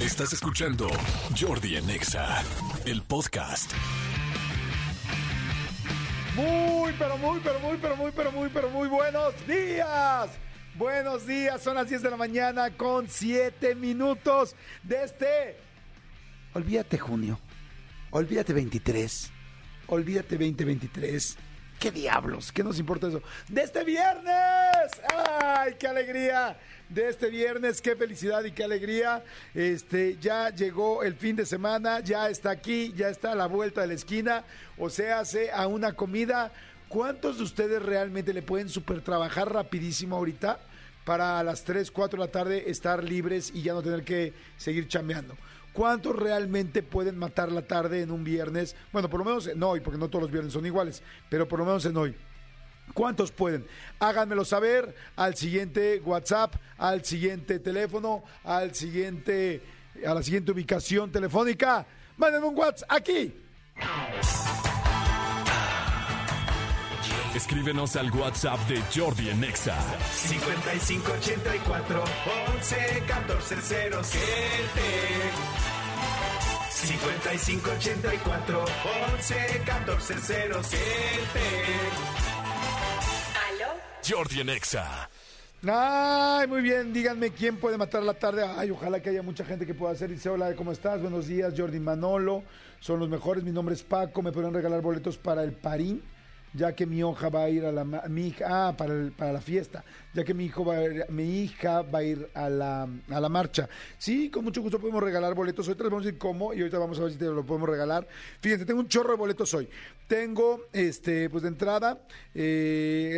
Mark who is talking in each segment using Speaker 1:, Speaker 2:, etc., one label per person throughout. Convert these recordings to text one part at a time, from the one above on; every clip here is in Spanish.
Speaker 1: Estás escuchando Jordi en Exa, el podcast.
Speaker 2: Muy, pero muy, pero muy, pero muy, pero muy, pero muy buenos días. Buenos días, son las 10 de la mañana con 7 minutos de este... Olvídate junio, olvídate 23, olvídate 2023. ¿Qué diablos? ¿Qué nos importa eso? ¡De este viernes! ¡Ay, qué alegría! De este viernes, qué felicidad y qué alegría. Este, ya llegó el fin de semana, ya está aquí, ya está a la vuelta de la esquina. O sea, hace a una comida. ¿Cuántos de ustedes realmente le pueden super trabajar rapidísimo ahorita para a las 3, 4 de la tarde estar libres y ya no tener que seguir chambeando? ¿Cuántos realmente pueden matar la tarde en un viernes? Bueno, por lo menos en hoy, porque no todos los viernes son iguales, pero por lo menos en hoy. ¿Cuántos pueden? Háganmelo saber al siguiente WhatsApp, al siguiente teléfono, al siguiente, a la siguiente ubicación telefónica. Mándenme un WhatsApp aquí.
Speaker 1: Escríbenos al WhatsApp de Jordi en Exa.
Speaker 3: 5584 11 14 0 5584 11 14 0
Speaker 1: Jordi en Exa.
Speaker 2: Ay, muy bien, díganme quién puede matar la tarde. Ay, ojalá que haya mucha gente que pueda hacer. Dice, hola, ¿cómo estás? Buenos días, Jordi Manolo. Son los mejores. Mi nombre es Paco. Me pueden regalar boletos para el Parín ya que mi hija va a ir a la mi hija, ah, para, para la fiesta, ya que mi hijo va a ir- mi hija va a ir a la, a la marcha. Sí, con mucho gusto podemos regalar boletos. Ahorita les vamos a decir cómo y ahorita vamos a ver si te lo podemos regalar. Fíjense, tengo un chorro de boletos hoy. Tengo, este, pues de entrada, eh,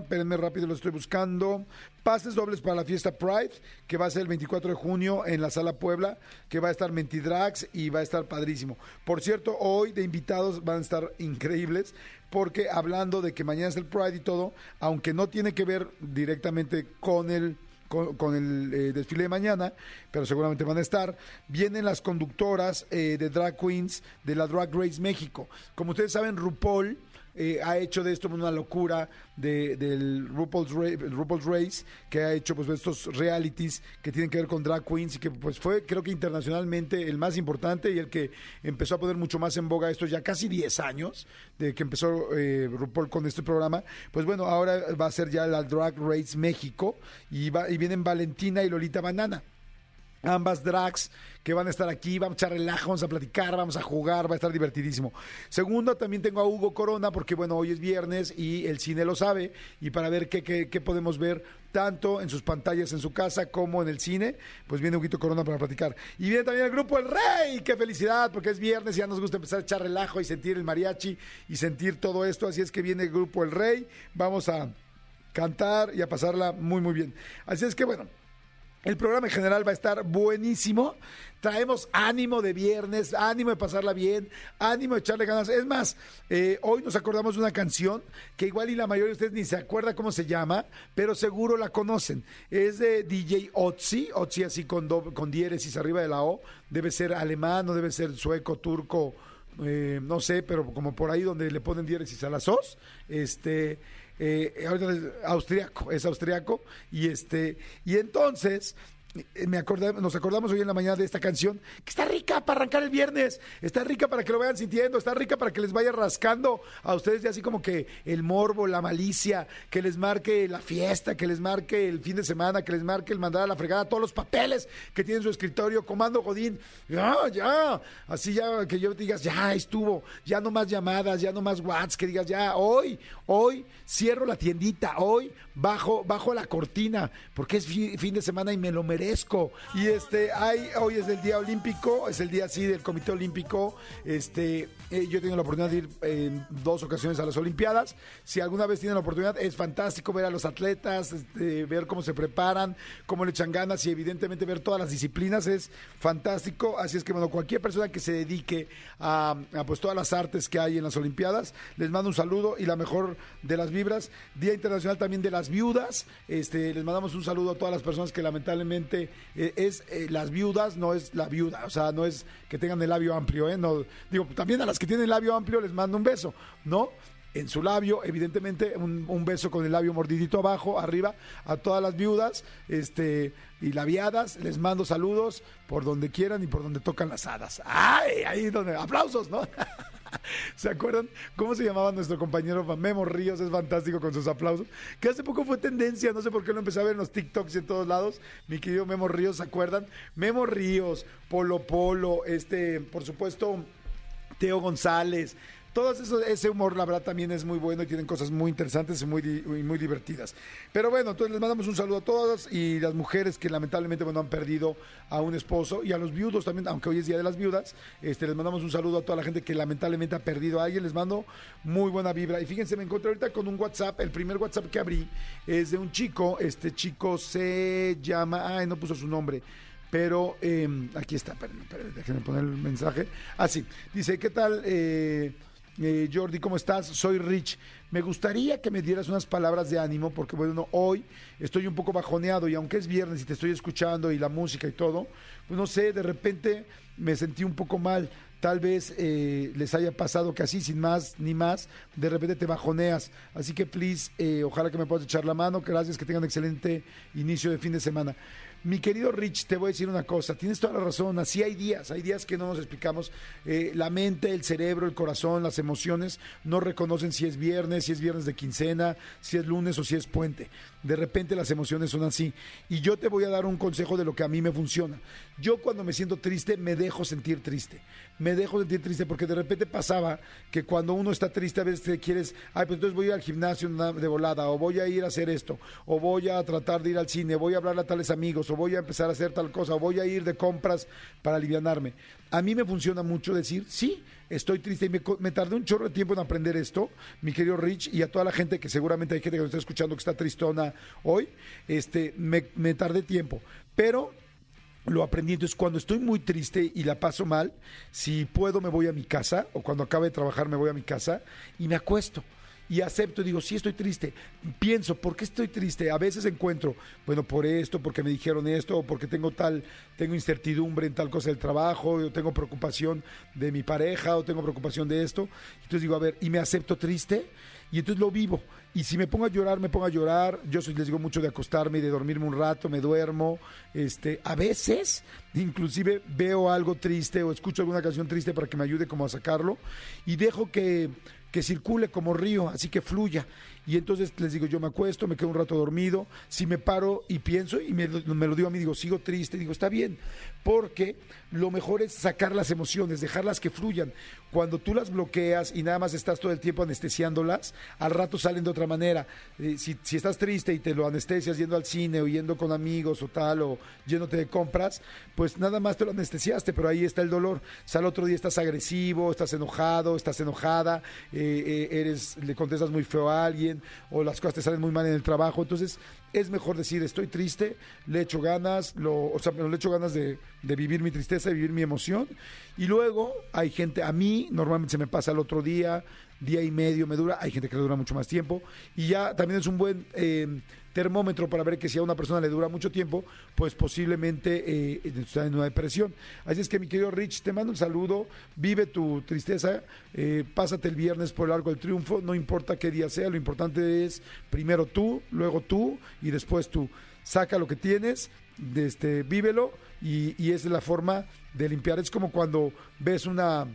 Speaker 2: espérenme rápido, lo estoy buscando. Pases dobles para la fiesta Pride, que va a ser el 24 de junio en la Sala Puebla, que va a estar Mentidrags y va a estar padrísimo. Por cierto, hoy de invitados van a estar increíbles, porque hablando de que mañana es el Pride y todo, aunque no tiene que ver directamente con el con, con el eh, desfile de mañana, pero seguramente van a estar. Vienen las conductoras eh, de Drag Queens de la Drag Race México. Como ustedes saben, RuPaul eh, ha hecho de esto una locura de, del RuPaul's, RuPaul's Race, que ha hecho pues estos realities que tienen que ver con drag queens y que pues fue creo que internacionalmente el más importante y el que empezó a poner mucho más en boga esto ya casi 10 años de que empezó eh, RuPaul con este programa. Pues bueno, ahora va a ser ya la Drag Race México y, va, y vienen Valentina y Lolita Banana ambas drags que van a estar aquí, vamos a echar relajo, vamos a platicar, vamos a jugar, va a estar divertidísimo. Segundo, también tengo a Hugo Corona, porque bueno, hoy es viernes y el cine lo sabe, y para ver qué, qué, qué podemos ver tanto en sus pantallas en su casa como en el cine, pues viene Huguito Corona para platicar. Y viene también el grupo El Rey, qué felicidad, porque es viernes y ya nos gusta empezar a echar relajo y sentir el mariachi y sentir todo esto, así es que viene el grupo El Rey, vamos a cantar y a pasarla muy, muy bien. Así es que bueno, el programa en general va a estar buenísimo. Traemos ánimo de viernes, ánimo de pasarla bien, ánimo de echarle ganas. Es más, eh, hoy nos acordamos de una canción que igual y la mayoría de ustedes ni se acuerda cómo se llama, pero seguro la conocen. Es de DJ Otzi, Otzi así con, do- con diéresis arriba de la O. Debe ser alemán o debe ser sueco, turco, eh, no sé, pero como por ahí donde le ponen diéresis a las os. Este, eh, ahorita es austriaco, es austriaco. Y este, y entonces acordé- nos acordamos hoy en la mañana de esta canción que está rica para arrancar el viernes, está rica para que lo vayan sintiendo, está rica para que les vaya rascando a ustedes ya así como que el morbo, la malicia, que les marque la fiesta, que les marque el fin de semana, que les marque el mandar a la fregada todos los papeles que tiene en su escritorio, comando Godín, ya, ya, así ya que yo digas, ya estuvo, ya no más llamadas, ya no más whats, que digas, ya, hoy, hoy cierro la tiendita, hoy bajo, bajo la cortina, porque es fi- fin de semana y me lo merezco. Y este, hay, hoy es el día olímpico, es el día así del Comité Olímpico. Este, eh, yo he tenido la oportunidad de ir en dos ocasiones a las Olimpiadas. Si alguna vez tienen la oportunidad, es fantástico ver a los atletas, este, ver cómo se preparan, cómo le echan ganas y evidentemente ver todas las disciplinas es fantástico. Así es que bueno, cualquier persona que se dedique a, a, pues todas las artes que hay en las Olimpiadas, les mando un saludo y la mejor de las vibras. Día Internacional también de las Viudas. Este, les mandamos un saludo a todas las personas que lamentablemente eh, es eh, las viudas, no es la viuda, o sea, no es que tengan el labio amplio, ¿eh? No, digo, también a las que tienen el labio amplio les mando un beso, ¿no? en su labio, evidentemente un, beso con el labio mordidito abajo, arriba, a todas las viudas, este, y labiadas, les mando saludos por donde quieran y por donde tocan las hadas. ¡Ay! Ahí donde, aplausos, ¿no? ¿Se acuerdan cómo se llamaba nuestro compañero Memo Ríos? Es fantástico con sus aplausos. Que hace poco fue tendencia, no sé por qué lo empecé a ver en los TikToks y en todos lados. Mi querido Memo Ríos, ¿se acuerdan? Memo Ríos, Polo Polo, este, por supuesto, Teo González. Todo eso, ese humor, la verdad, también es muy bueno y tienen cosas muy interesantes y muy, muy divertidas. Pero bueno, entonces les mandamos un saludo a todas y las mujeres que lamentablemente bueno, han perdido a un esposo y a los viudos también, aunque hoy es Día de las Viudas. Este, les mandamos un saludo a toda la gente que lamentablemente ha perdido a alguien. Les mando muy buena vibra. Y fíjense, me encontré ahorita con un WhatsApp. El primer WhatsApp que abrí es de un chico. Este chico se llama. Ay, no puso su nombre. Pero eh, aquí está, espérenme, espérenme, déjenme poner el mensaje. Ah, sí. Dice, ¿qué tal, eh, eh, Jordi? ¿Cómo estás? Soy Rich. Me gustaría que me dieras unas palabras de ánimo, porque bueno, hoy estoy un poco bajoneado y aunque es viernes y te estoy escuchando y la música y todo, pues no sé, de repente me sentí un poco mal. Tal vez eh, les haya pasado que así, sin más ni más, de repente te bajoneas. Así que, please, eh, ojalá que me puedas echar la mano. Gracias, que tengan excelente inicio de fin de semana. Mi querido Rich, te voy a decir una cosa, tienes toda la razón, así hay días, hay días que no nos explicamos, Eh, la mente, el cerebro, el corazón, las emociones no reconocen si es viernes, si es viernes de quincena, si es lunes o si es puente. De repente las emociones son así. Y yo te voy a dar un consejo de lo que a mí me funciona. Yo cuando me siento triste me dejo sentir triste, me dejo sentir triste porque de repente pasaba que cuando uno está triste a veces te quieres, ay, pues entonces voy a ir al gimnasio na- de volada, o voy a ir a hacer esto, o voy a tratar de ir al cine, voy a hablar a tales amigos, o voy a empezar a hacer tal cosa, o voy a ir de compras para alivianarme. A mí me funciona mucho decir, sí, estoy triste y me, me tardé un chorro de tiempo en aprender esto, mi querido Rich, y a toda la gente que seguramente hay gente que nos está escuchando que está tristona hoy, este, me, me tardé tiempo, pero lo aprendí. Entonces, cuando estoy muy triste y la paso mal, si puedo me voy a mi casa, o cuando acabe de trabajar me voy a mi casa y me acuesto. Y acepto, digo, sí estoy triste. Pienso, ¿por qué estoy triste? A veces encuentro, bueno, por esto, porque me dijeron esto, o porque tengo tal, tengo incertidumbre en tal cosa del trabajo, o tengo preocupación de mi pareja, o tengo preocupación de esto. Entonces digo, a ver, y me acepto triste, y entonces lo vivo. Y si me pongo a llorar, me pongo a llorar. Yo les digo mucho de acostarme y de dormirme un rato, me duermo. Este, a veces, inclusive veo algo triste o escucho alguna canción triste para que me ayude como a sacarlo y dejo que, que circule como río, así que fluya. Y entonces les digo, yo me acuesto, me quedo un rato dormido, si me paro y pienso y me, me lo digo a mí, digo, sigo triste, digo, está bien, porque lo mejor es sacar las emociones, dejarlas que fluyan. Cuando tú las bloqueas y nada más estás todo el tiempo anestesiándolas, al rato salen de otra manera. Eh, si, si estás triste y te lo anestesias yendo al cine o yendo con amigos o tal, o yéndote de compras, pues nada más te lo anestesiaste, pero ahí está el dolor. O sea, otro día estás agresivo, estás enojado, estás enojada, eh, eh, eres, le contestas muy feo a alguien, o las cosas te salen muy mal en el trabajo. Entonces, es mejor decir, estoy triste, le echo ganas, lo, o sea, le echo ganas de, de vivir mi tristeza, de vivir mi emoción. Y luego hay gente, a mí normalmente se me pasa el otro día, día y medio me dura, hay gente que le dura mucho más tiempo. Y ya también es un buen eh, termómetro para ver que si a una persona le dura mucho tiempo, pues posiblemente eh, está en una depresión. Así es que mi querido Rich, te mando un saludo, vive tu tristeza, eh, pásate el viernes por el arco del triunfo, no importa qué día sea, lo importante es primero tú, luego tú y después tú. Saca lo que tienes, este, vívelo y, y es la forma de limpiar. Es como cuando ves una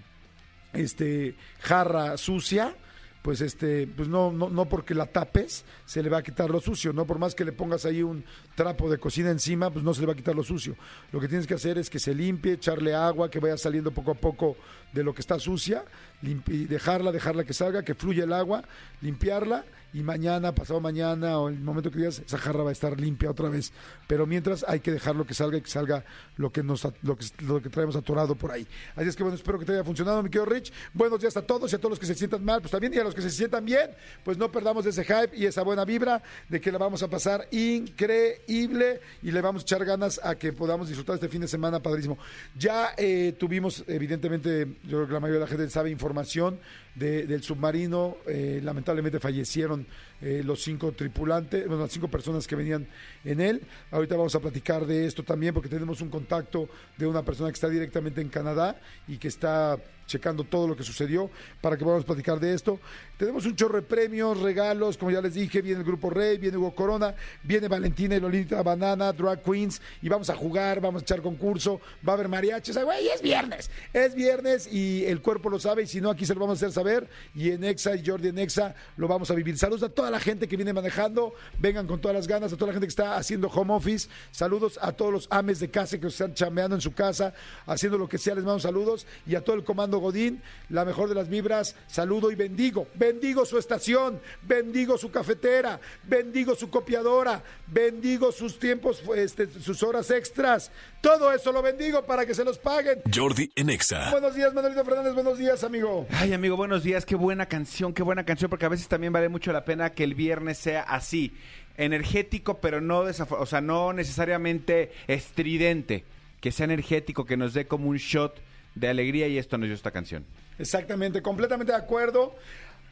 Speaker 2: este jarra sucia, pues este, pues no, no, no porque la tapes se le va a quitar lo sucio, no por más que le pongas ahí un trapo de cocina encima, pues no se le va a quitar lo sucio. Lo que tienes que hacer es que se limpie, echarle agua, que vaya saliendo poco a poco de lo que está sucia, dejarla, dejarla que salga, que fluya el agua, limpiarla y mañana, pasado mañana o el momento que digas, esa jarra va a estar limpia otra vez. Pero mientras hay que dejarlo que salga y que salga lo que nos lo que, lo que traemos atorado por ahí. Así es que bueno, espero que te haya funcionado, mi querido Rich. Buenos días a todos y a todos los que se sientan mal, pues también y a los que se sientan bien, pues no perdamos ese hype y esa buena vibra de que la vamos a pasar increíble y le vamos a echar ganas a que podamos disfrutar este fin de semana padrísimo. Ya eh, tuvimos, evidentemente, yo creo que la mayoría de la gente sabe información de- del submarino, eh, lamentablemente fallecieron them. Eh, los cinco tripulantes, bueno, las cinco personas que venían en él. Ahorita vamos a platicar de esto también porque tenemos un contacto de una persona que está directamente en Canadá y que está checando todo lo que sucedió para que podamos platicar de esto. Tenemos un chorro de premios, regalos, como ya les dije, viene el Grupo Rey, viene Hugo Corona, viene Valentina y Lolita Banana, Drag Queens, y vamos a jugar, vamos a echar concurso, va a haber mariachis, ay, güey, es viernes, es viernes y el cuerpo lo sabe, y si no, aquí se lo vamos a hacer saber, y en Exa y Jordi en Exa lo vamos a vivir. Saludos a toda la gente que viene manejando, vengan con todas las ganas, a toda la gente que está haciendo home office, saludos a todos los ames de casa que están chambeando en su casa, haciendo lo que sea, les mando saludos, y a todo el comando Godín, la mejor de las vibras, saludo y bendigo, bendigo su estación, bendigo su cafetera, bendigo su copiadora, bendigo sus tiempos, este, sus horas extras, todo eso lo bendigo para que se los paguen.
Speaker 1: Jordi en Exa.
Speaker 2: Buenos días, Manuelito Fernández, buenos días, amigo.
Speaker 4: Ay, amigo, buenos días. Qué buena canción, qué buena canción, porque a veces también vale mucho la pena que el viernes sea así, energético, pero no desaf- o sea, no necesariamente estridente, que sea energético, que nos dé como un shot de alegría y esto nos dio esta canción.
Speaker 2: Exactamente, completamente de acuerdo.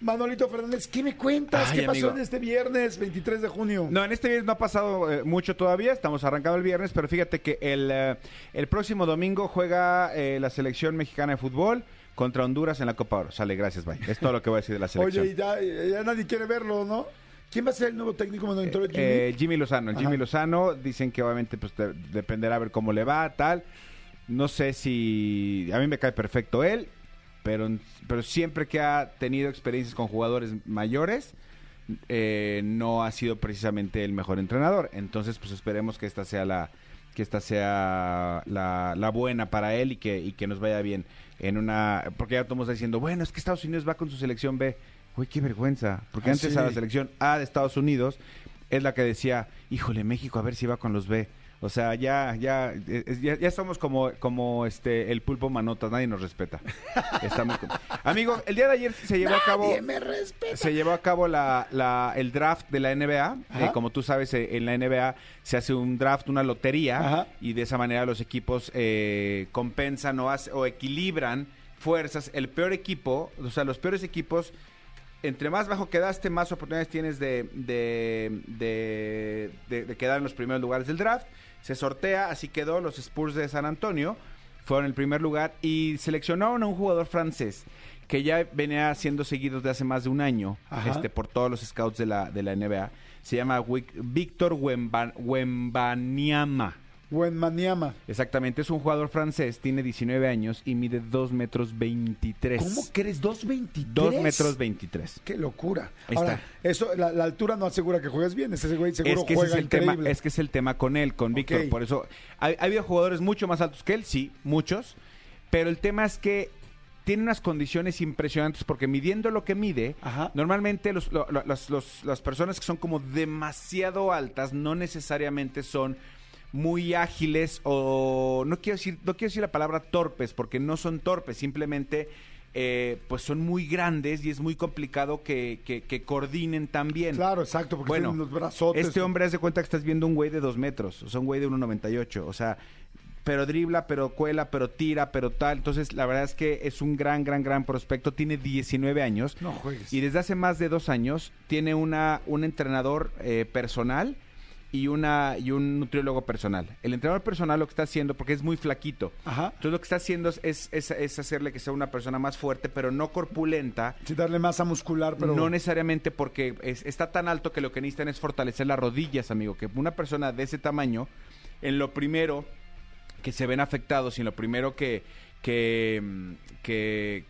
Speaker 2: Manolito Fernández, ¿qué me cuentas?
Speaker 4: Ay,
Speaker 2: ¿Qué pasó en este viernes 23 de junio?
Speaker 4: No, en este viernes no ha pasado eh, mucho todavía, estamos arrancando el viernes, pero fíjate que el, eh, el próximo domingo juega eh, la selección mexicana de fútbol contra Honduras en la Copa Oro. Sale, gracias, bye. Es todo lo que voy a decir de la selección.
Speaker 2: Oye, y ya, ya nadie quiere verlo, ¿no? ¿Quién va a ser el nuevo técnico monitor Jimmy?
Speaker 4: Eh, Jimmy Lozano, el
Speaker 2: Ajá.
Speaker 4: Jimmy Lozano, dicen que obviamente pues de- dependerá a ver cómo le va, tal. No sé si a mí me cae perfecto él, pero pero siempre que ha tenido experiencias con jugadores mayores eh, no ha sido precisamente el mejor entrenador. Entonces, pues esperemos que esta sea la que esta sea la, la buena para él y que y que nos vaya bien en una porque ya estamos diciendo, bueno, es que Estados Unidos va con su selección B. Uy, qué vergüenza, porque
Speaker 2: Ah,
Speaker 4: antes
Speaker 2: sí.
Speaker 4: a la selección A de Estados Unidos es la que decía, híjole, México, a ver si va con los B. O sea, ya, ya, es- ya, ya somos como, como este el pulpo manotas, nadie nos respeta. Está muy com- Amigo, el día de ayer se llevó a cabo.
Speaker 2: Nadie me respeta.
Speaker 4: Se llevó a cabo la, la- el draft de la NBA. Eh, como tú sabes, eh, en la NBA se hace un draft, una lotería,
Speaker 2: Ajá.
Speaker 4: y de esa manera los equipos eh, compensan o, hace- o equilibran fuerzas. El peor equipo, o sea, los peores equipos, entre más bajo quedaste, más oportunidades tienes de- de- de quedar en los primeros lugares del draft. Se sortea, así quedó los Spurs de San Antonio. Fueron el primer lugar y seleccionaron a un jugador francés que ya venía siendo seguido desde hace más de un año
Speaker 2: Ajá.
Speaker 4: este, por todos los scouts de la, de la NBA. Se llama Víctor Wemba- Wembanyama.
Speaker 2: Maniama.
Speaker 4: Exactamente, es un jugador francés, tiene 19 años y mide 2 metros 23.
Speaker 2: ¿Cómo que eres 2.23?
Speaker 4: 2 metros 23.
Speaker 2: Qué locura.
Speaker 4: Ahí
Speaker 2: Ahora,
Speaker 4: está.
Speaker 2: eso, la, la altura no asegura que juegues bien. Ese güey seguro
Speaker 4: Es que, ese
Speaker 2: juega
Speaker 4: es, el tema, es que es el tema con él, con Víctor. Por eso, ha, ha habido jugadores mucho más altos que él, sí, muchos. Pero el tema es que tiene unas condiciones impresionantes porque midiendo lo que mide,
Speaker 2: Ajá.
Speaker 4: normalmente los- lo- lo- las- los- las personas que son como demasiado altas no necesariamente son muy ágiles o no quiero decir no quiero decir la palabra torpes porque no son torpes simplemente eh, pues son muy grandes y es muy complicado que, que- que coordinen tan bien
Speaker 2: Claro, exacto, porque
Speaker 4: bueno,
Speaker 2: tienen los brazotes.
Speaker 4: este hombre hace cuenta que estás viendo un güey de dos metros, o sea, un güey de 1.98, o sea, pero dribla, pero cuela, pero tira, pero tal. Entonces, la verdad es que es un gran, gran, gran prospecto. Tiene 19 años.
Speaker 2: No juegues.
Speaker 4: Y desde hace más de dos años tiene una, un entrenador eh, personal y, una, y un nutriólogo personal. El entrenador personal lo que está haciendo, porque es muy flaquito,
Speaker 2: Ajá.
Speaker 4: entonces lo que está haciendo es, es, es- es hacerle que sea una persona más fuerte, pero no corpulenta,
Speaker 2: Sí, darle masa muscular, pero...
Speaker 4: no necesariamente porque es- está tan alto que lo que necesitan es fortalecer las rodillas, amigo. Que una persona de ese tamaño, en lo primero que se ven afectados y en lo primero que, que, que,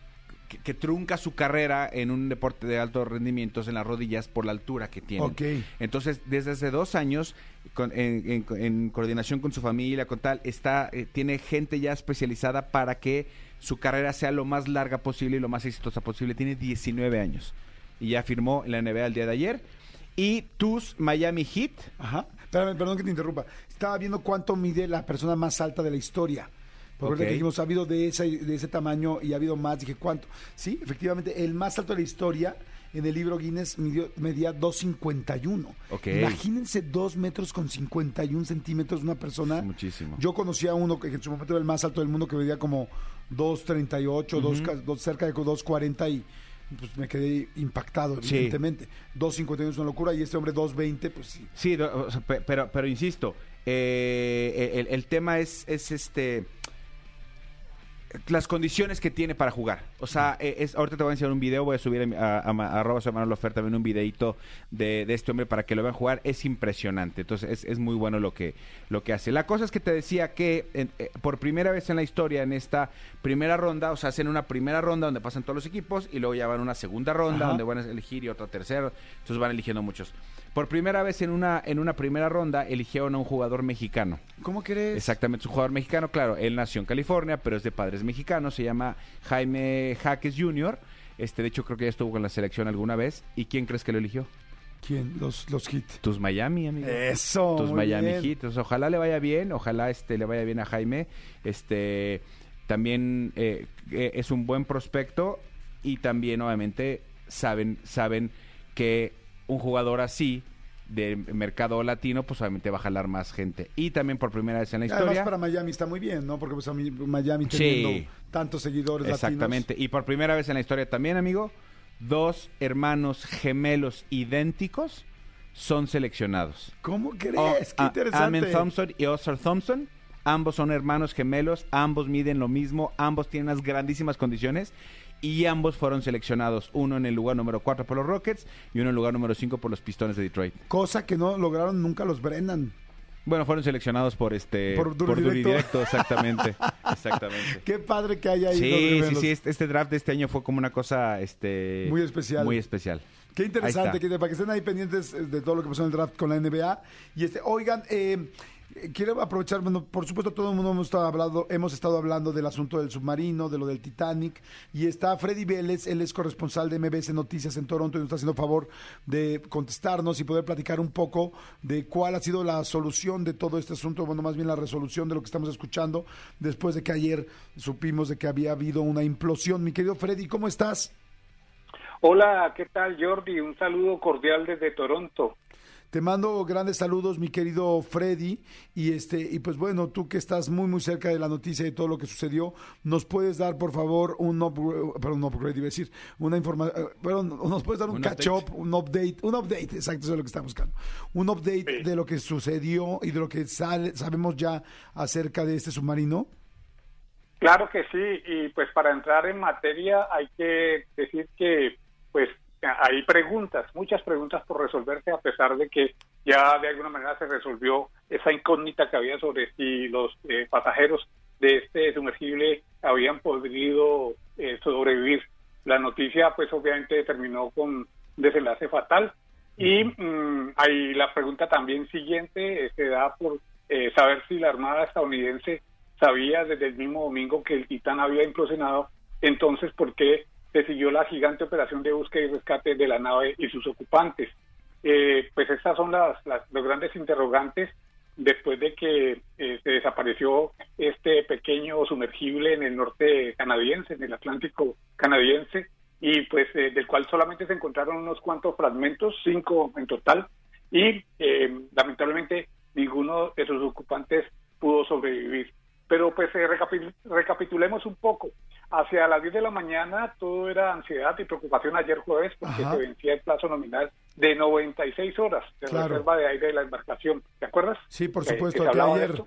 Speaker 4: que- que trunca su carrera en un deporte de alto rendimiento en las rodillas por la altura que tienen.
Speaker 2: Ok.
Speaker 4: Entonces, desde hace dos años, con- en, en- en coordinación con su familia, con tal, está, eh, tiene gente ya especializada para que su carrera sea lo más larga posible y lo más exitosa posible. Tiene 19 años y ya firmó en la NBA el día de ayer. Y tus Miami Heat,
Speaker 2: Ajá. Espérame, perdón que te interrumpa. Estaba viendo cuánto mide la persona más alta de la historia. Porque
Speaker 4: Ok.
Speaker 2: ahorita que dijimos, ha habido de, esa, de ese tamaño y ha habido más. Dije, ¿cuánto? Sí, efectivamente, el más alto de la historia en el libro Guinness midió, medía 2.51.
Speaker 4: Ok.
Speaker 2: Imagínense 2 metros con 51 centímetros una persona.
Speaker 4: Es muchísimo.
Speaker 2: Yo conocía a uno que en su momento era el más alto del mundo que medía como 2.38, dos ca- dos- cerca de 2.40 y pues me quedé impactado,
Speaker 4: Sí.
Speaker 2: evidentemente. 2.51 es una locura y este hombre 2.20, pues sí.
Speaker 4: Sí, pero, pero insisto, eh, el, el tema es, es este las condiciones que tiene para jugar. O sea, eh, es, ahorita te voy a enseñar un video, voy a subir a, a, a, ma- a arroba soy Manuel Ofer también un videito de, de este hombre para que lo vean jugar. Es impresionante. Entonces, es, es muy bueno lo que, lo que hace. La cosa es que te decía que en- eh, por primera vez en la historia, en esta primera ronda, o sea, hacen una primera ronda donde pasan todos los equipos y luego ya van a una segunda ronda
Speaker 2: Ajá.
Speaker 4: donde van a elegir y otra tercera. Entonces van eligiendo muchos. Por primera vez en una, en una primera ronda eligieron a un jugador mexicano.
Speaker 2: ¿Cómo crees?
Speaker 4: Exactamente, es un jugador mexicano, claro, él nació en California, pero es de padres mexicanos, se llama Jaime Jaques Jr., este, de hecho creo que ya estuvo con la selección alguna vez, ¿y quién crees que lo eligió?
Speaker 2: ¿Quién? Los, los hit.
Speaker 4: Tus Miami, amigo.
Speaker 2: Eso.
Speaker 4: Tus Miami
Speaker 2: bien.
Speaker 4: Heat. Entonces, ojalá le vaya bien, ojalá este le vaya bien a Jaime. Este también eh, eh, es un buen prospecto y también obviamente saben saben que un jugador así de mercado latino, pues obviamente va a jalar más gente. Y también por primera vez en la
Speaker 2: Además
Speaker 4: historia.
Speaker 2: para Miami está muy bien, ¿no? Porque pues a Miami
Speaker 4: Sí.
Speaker 2: teniendo tantos seguidores
Speaker 4: Exactamente. Y por primera vez en la historia también, amigo, dos hermanos gemelos idénticos son seleccionados.
Speaker 2: ¿Cómo crees?
Speaker 4: Oh,
Speaker 2: Qué interesante.
Speaker 4: Amen Thompson y Oscar Thompson. Ambos son hermanos gemelos, ambos miden lo mismo, ambos tienen unas grandísimas condiciones y ambos fueron seleccionados, uno en el lugar número 4 por los Rockets y uno en el lugar número 5 por los Pistones de Detroit.
Speaker 2: Cosa que no lograron nunca los Brennan.
Speaker 4: Bueno, fueron seleccionados por este
Speaker 2: Por
Speaker 4: y
Speaker 2: Directo.
Speaker 4: Directo, exactamente. exactamente.
Speaker 2: Qué padre que haya ido.
Speaker 4: Sí, sí, sí, este, este draft de este año fue como una cosa este
Speaker 2: Muy especial.
Speaker 4: Muy especial.
Speaker 2: Qué interesante, que, para que estén ahí pendientes eh, de todo lo que pasó en el draft con la NBA. Y este, oigan, eh, quiero aprovechar, bueno, por supuesto todo el mundo hemos estado, hablando, hemos estado hablando del asunto del submarino, de lo del Titanic, y está Freddy Vélez, él es corresponsal de MBS Noticias en Toronto y nos está haciendo favor de contestarnos y poder platicar un poco de cuál ha sido la solución de todo este asunto, bueno, más bien la resolución de lo que estamos escuchando después de que ayer supimos de que había habido una implosión. Mi querido Freddy, ¿cómo estás?
Speaker 5: Hola, ¿qué tal Jordi? Un saludo cordial desde Toronto.
Speaker 2: Te mando grandes saludos, mi querido Freddy, y este y pues bueno, tú que estás muy muy cerca de la noticia y de todo lo que sucedió, nos puedes dar por favor un upgrade, perdón, un upgrade, iba a decir, una información, perdón, nos puedes dar un,
Speaker 4: Un
Speaker 2: catch up, un update, un update, exacto, eso es lo que estamos buscando, un update
Speaker 5: Sí.
Speaker 2: de lo que sucedió y de lo que sale, sabemos ya acerca de este submarino.
Speaker 5: Claro que sí, y pues para entrar en materia hay que decir que pues hay preguntas, muchas preguntas por resolverse a pesar de que ya de alguna manera se resolvió esa incógnita que había sobre si los eh, pasajeros de este sumergible habían podido eh, sobrevivir. La noticia pues obviamente terminó con un desenlace fatal. Y mm, hay la pregunta también siguiente eh, se da por eh, saber si la Armada estadounidense sabía desde el mismo domingo que el Titán había implosionado, entonces ¿por qué siguió la gigante operación de búsqueda y rescate de la nave y sus ocupantes? Eh, pues estas son las, los grandes interrogantes después de que eh, se desapareció este pequeño sumergible en el norte canadiense, en el Atlántico canadiense, y pues eh, del cual solamente se encontraron unos cuantos fragmentos, cinco en total, y eh, lamentablemente ninguno de sus ocupantes pudo sobrevivir. Pero pues eh, recapi- recapitulemos un poco. Hacia las 10 de la mañana todo era ansiedad y preocupación ayer jueves porque
Speaker 2: Ajá.
Speaker 5: se vencía el plazo nominal de 96 horas de
Speaker 2: Claro.
Speaker 5: reserva de aire de la embarcación. ¿Te acuerdas?
Speaker 2: Sí, por
Speaker 5: Que-
Speaker 2: supuesto,
Speaker 5: que
Speaker 2: ayer,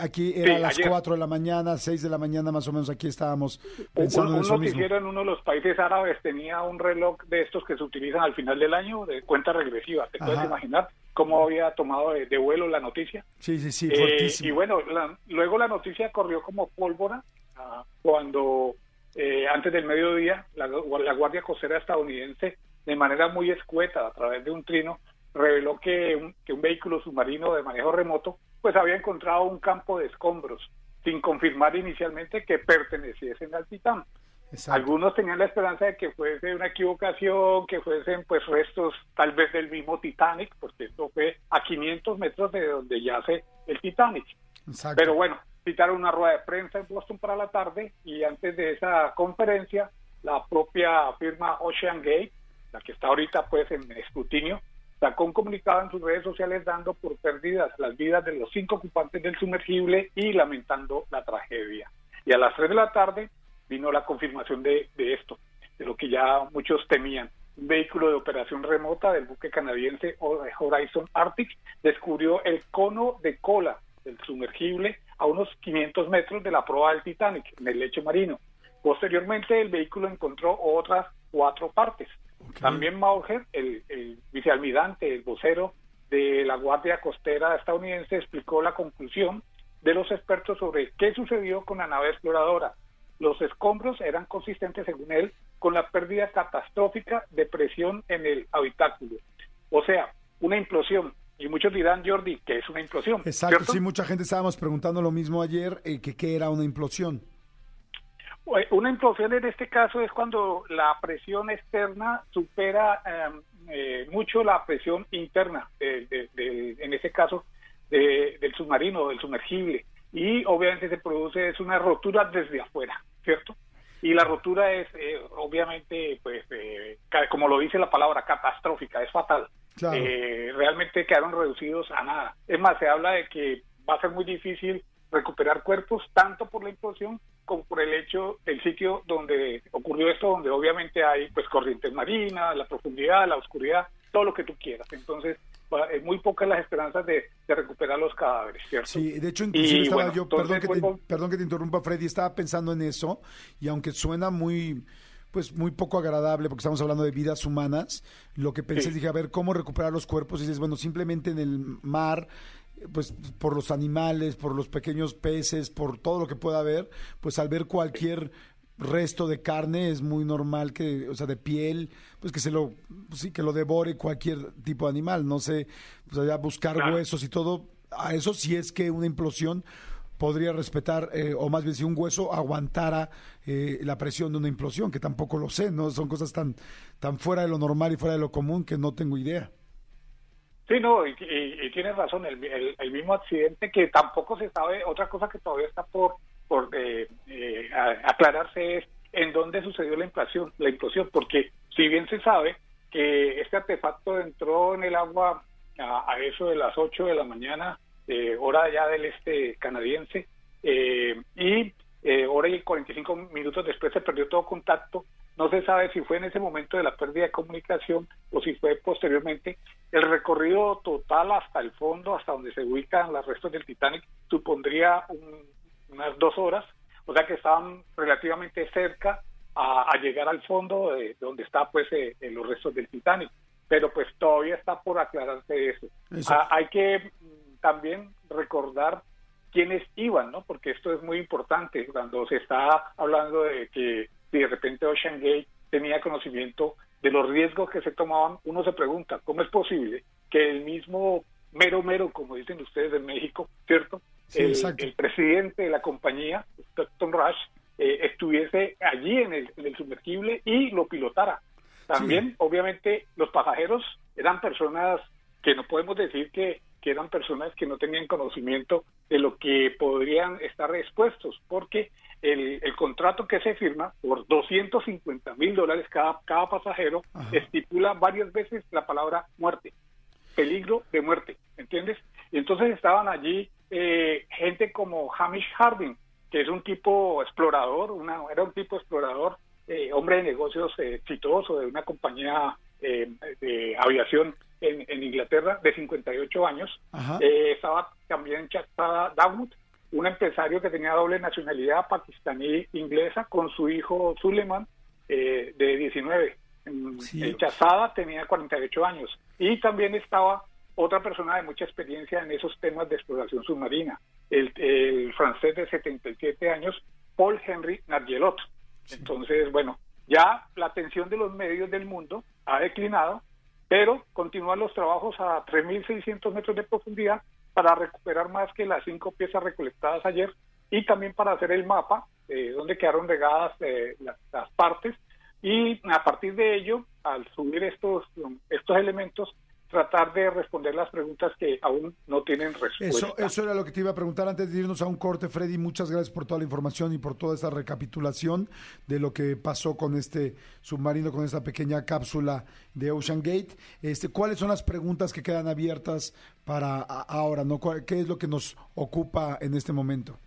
Speaker 2: aquí era
Speaker 5: Sí,
Speaker 2: a las
Speaker 5: ayer.
Speaker 2: 4 de la mañana, 6 de la mañana más o menos, aquí estábamos
Speaker 5: Un,
Speaker 2: pensando en
Speaker 5: un
Speaker 2: eso mismo.
Speaker 5: en uno de los países árabes tenía un reloj de estos que se utilizan al final del año de cuenta regresiva. ¿Te puedes
Speaker 2: Ajá.
Speaker 5: imaginar cómo había tomado de, de vuelo la noticia?
Speaker 2: Sí, sí, sí,
Speaker 5: Eh, y bueno, la- luego la noticia corrió como pólvora ah, cuando eh, antes del mediodía la, la Guardia Costera estadounidense, de manera muy escueta, a través de un trino, reveló que un, que un vehículo submarino de manejo remoto pues había encontrado un campo de escombros, sin confirmar inicialmente que perteneciesen al Titán.
Speaker 2: Exacto.
Speaker 5: Algunos tenían la esperanza de que fuese una equivocación, que fuesen pues restos tal vez del mismo Titanic, porque esto fue a 500 metros de donde yace el Titanic.
Speaker 2: Exacto.
Speaker 5: Pero bueno, citaron una rueda de prensa en Boston para la tarde y antes de esa conferencia, la propia firma Ocean Gate, la que está ahorita pues en escrutinio, sacó un comunicado en sus redes sociales dando por perdidas las vidas de los cinco ocupantes del sumergible y lamentando la tragedia. Y a las 3 de la tarde vino la confirmación de, de esto. de lo que ya muchos temían. Un vehículo de operación remota del buque canadiense Horizon Arctic descubrió el cono de cola del sumergible a unos 500 metros de la proa del Titanic, en el lecho marino. Posteriormente, el vehículo encontró otras cuatro partes. También Mauger, el, el vicealmirante, el vocero de la Guardia Costera estadounidense, explicó la conclusión de los expertos sobre qué sucedió con la nave exploradora. Los escombros eran consistentes, según él, con la pérdida catastrófica de presión en el habitáculo. O sea, una implosión. Y muchos dirán, Jordi, que es una implosión.
Speaker 2: Exacto,
Speaker 5: ¿cierto?
Speaker 2: sí, mucha gente estábamos preguntando lo mismo ayer, eh, que qué era una implosión.
Speaker 5: Eh, Una implosión en este caso es cuando la presión externa supera eh, eh, mucho la presión interna, de- de- de- en este caso de- del submarino, del sumergible. Y obviamente se produce es una rotura desde afuera, ¿cierto? Y la rotura es eh, obviamente, pues, eh, como lo dice la palabra, catastrófica, es fatal.
Speaker 2: Claro.
Speaker 5: Eh, realmente quedaron reducidos a nada. Es más, se habla de que va a ser muy difícil recuperar cuerpos tanto por la implosión como por el hecho del sitio donde ocurrió esto, donde obviamente hay pues corrientes marinas, la profundidad, la oscuridad, todo lo que tú quieras. Entonces, muy pocas las esperanzas de, de recuperar los cadáveres, ¿cierto?
Speaker 2: Sí, de hecho, inclusive
Speaker 5: Y,
Speaker 2: estaba
Speaker 5: bueno,
Speaker 2: yo, perdón que, te,
Speaker 5: vuelvo-
Speaker 2: perdón que te interrumpa, Freddy, estaba pensando en eso, y aunque suena muy, pues muy poco agradable, porque estamos hablando de vidas humanas, lo que pensé,
Speaker 5: Sí.
Speaker 2: dije, a ver, ¿cómo recuperar los cuerpos? Y dices, bueno, simplemente en el mar, pues por los animales, por los pequeños peces, por todo lo que pueda haber, pues al ver cualquier resto de carne es muy normal que, o sea, de piel, pues que se lo, pues sí, que lo devore cualquier tipo de animal, no sé, pues allá buscar
Speaker 5: Claro.
Speaker 2: huesos y todo, a eso sí es que una implosión podría respetar, eh, o más bien si un hueso aguantara eh, la presión de una implosión, que tampoco lo sé, ¿no? Son cosas tan, tan fuera de lo normal y fuera de lo común que no tengo idea.
Speaker 5: Sí, no, y, y- y tienes razón, el, el- el mismo accidente que tampoco se sabe, otra cosa que todavía está por, por eh, eh, aclararse es en dónde sucedió la implosión, la implosión, porque si bien se sabe que este artefacto entró en el agua a, eso de las 8 de la mañana, eh, hora ya del este canadiense, eh, y eh, hora y 45 minutos después se perdió todo contacto. No se sabe si fue en ese momento de la pérdida de comunicación o si fue posteriormente. El recorrido total hasta el fondo, hasta donde se ubican los restos del Titanic, supondría un- unas dos horas, o sea que estaban relativamente cerca a, a llegar al fondo de donde está pues eh, los restos del Titanic. Pero pues todavía está por aclararse eso.
Speaker 2: Eso.
Speaker 5: Ah, hay que mm, también recordar quiénes iban, ¿no? Porque esto es muy importante cuando se está hablando de que si de repente Ocean Gate tenía conocimiento de los riesgos que se tomaban, uno se pregunta, ¿cómo es posible que el mismo mero mero, como dicen ustedes en México, ¿cierto?
Speaker 2: Sí,
Speaker 5: el, presidente de la compañía, Stockton Rush, eh, estuviese allí en el, en el sumergible y lo pilotara. También, obviamente, los pasajeros eran personas que no podemos decir que, que eran personas que no tenían conocimiento de lo que podrían estar expuestos, porque el, el contrato que se firma por 250 mil dólares cada, cada pasajero
Speaker 2: Ajá.
Speaker 5: estipula varias veces la palabra muerte, peligro de muerte, ¿entiendes? Y entonces estaban allí eh, gente como Hamish Harding, que es un tipo explorador, una, era un tipo explorador, eh, hombre de negocios eh, exitoso de una compañía eh, de aviación en, en Inglaterra de 58 años. Eh, estaba también Chastada Dawood, un empresario que tenía doble nacionalidad pakistaní-inglesa con su hijo Suleiman eh, de 19. En-
Speaker 2: Sí.
Speaker 5: Chazada tenía 48 años. Y también estaba otra persona de mucha experiencia en esos temas de exploración submarina, el, el francés de 77 años, Paul Henry Nargelot. Entonces, bueno, ya la atención de los medios del mundo ha declinado, pero continúan los trabajos a 3.600 metros de profundidad para recuperar más que las cinco piezas recolectadas ayer y también para hacer el mapa de dónde quedaron regadas eh, las, las partes y a partir de ello, al subir estos, estos elementos, tratar de responder las preguntas que aún no tienen respuesta.
Speaker 2: Eso, eso era lo que te iba a preguntar antes de irnos a un corte, Freddy. Muchas gracias por toda la información y por toda esta recapitulación de lo que pasó con este submarino, con esta pequeña cápsula de Ocean Gate. Este, ¿Cuáles son las preguntas que quedan abiertas para ahora? ¿no? ¿Cuál- ¿Qué es lo que nos ocupa en este momento?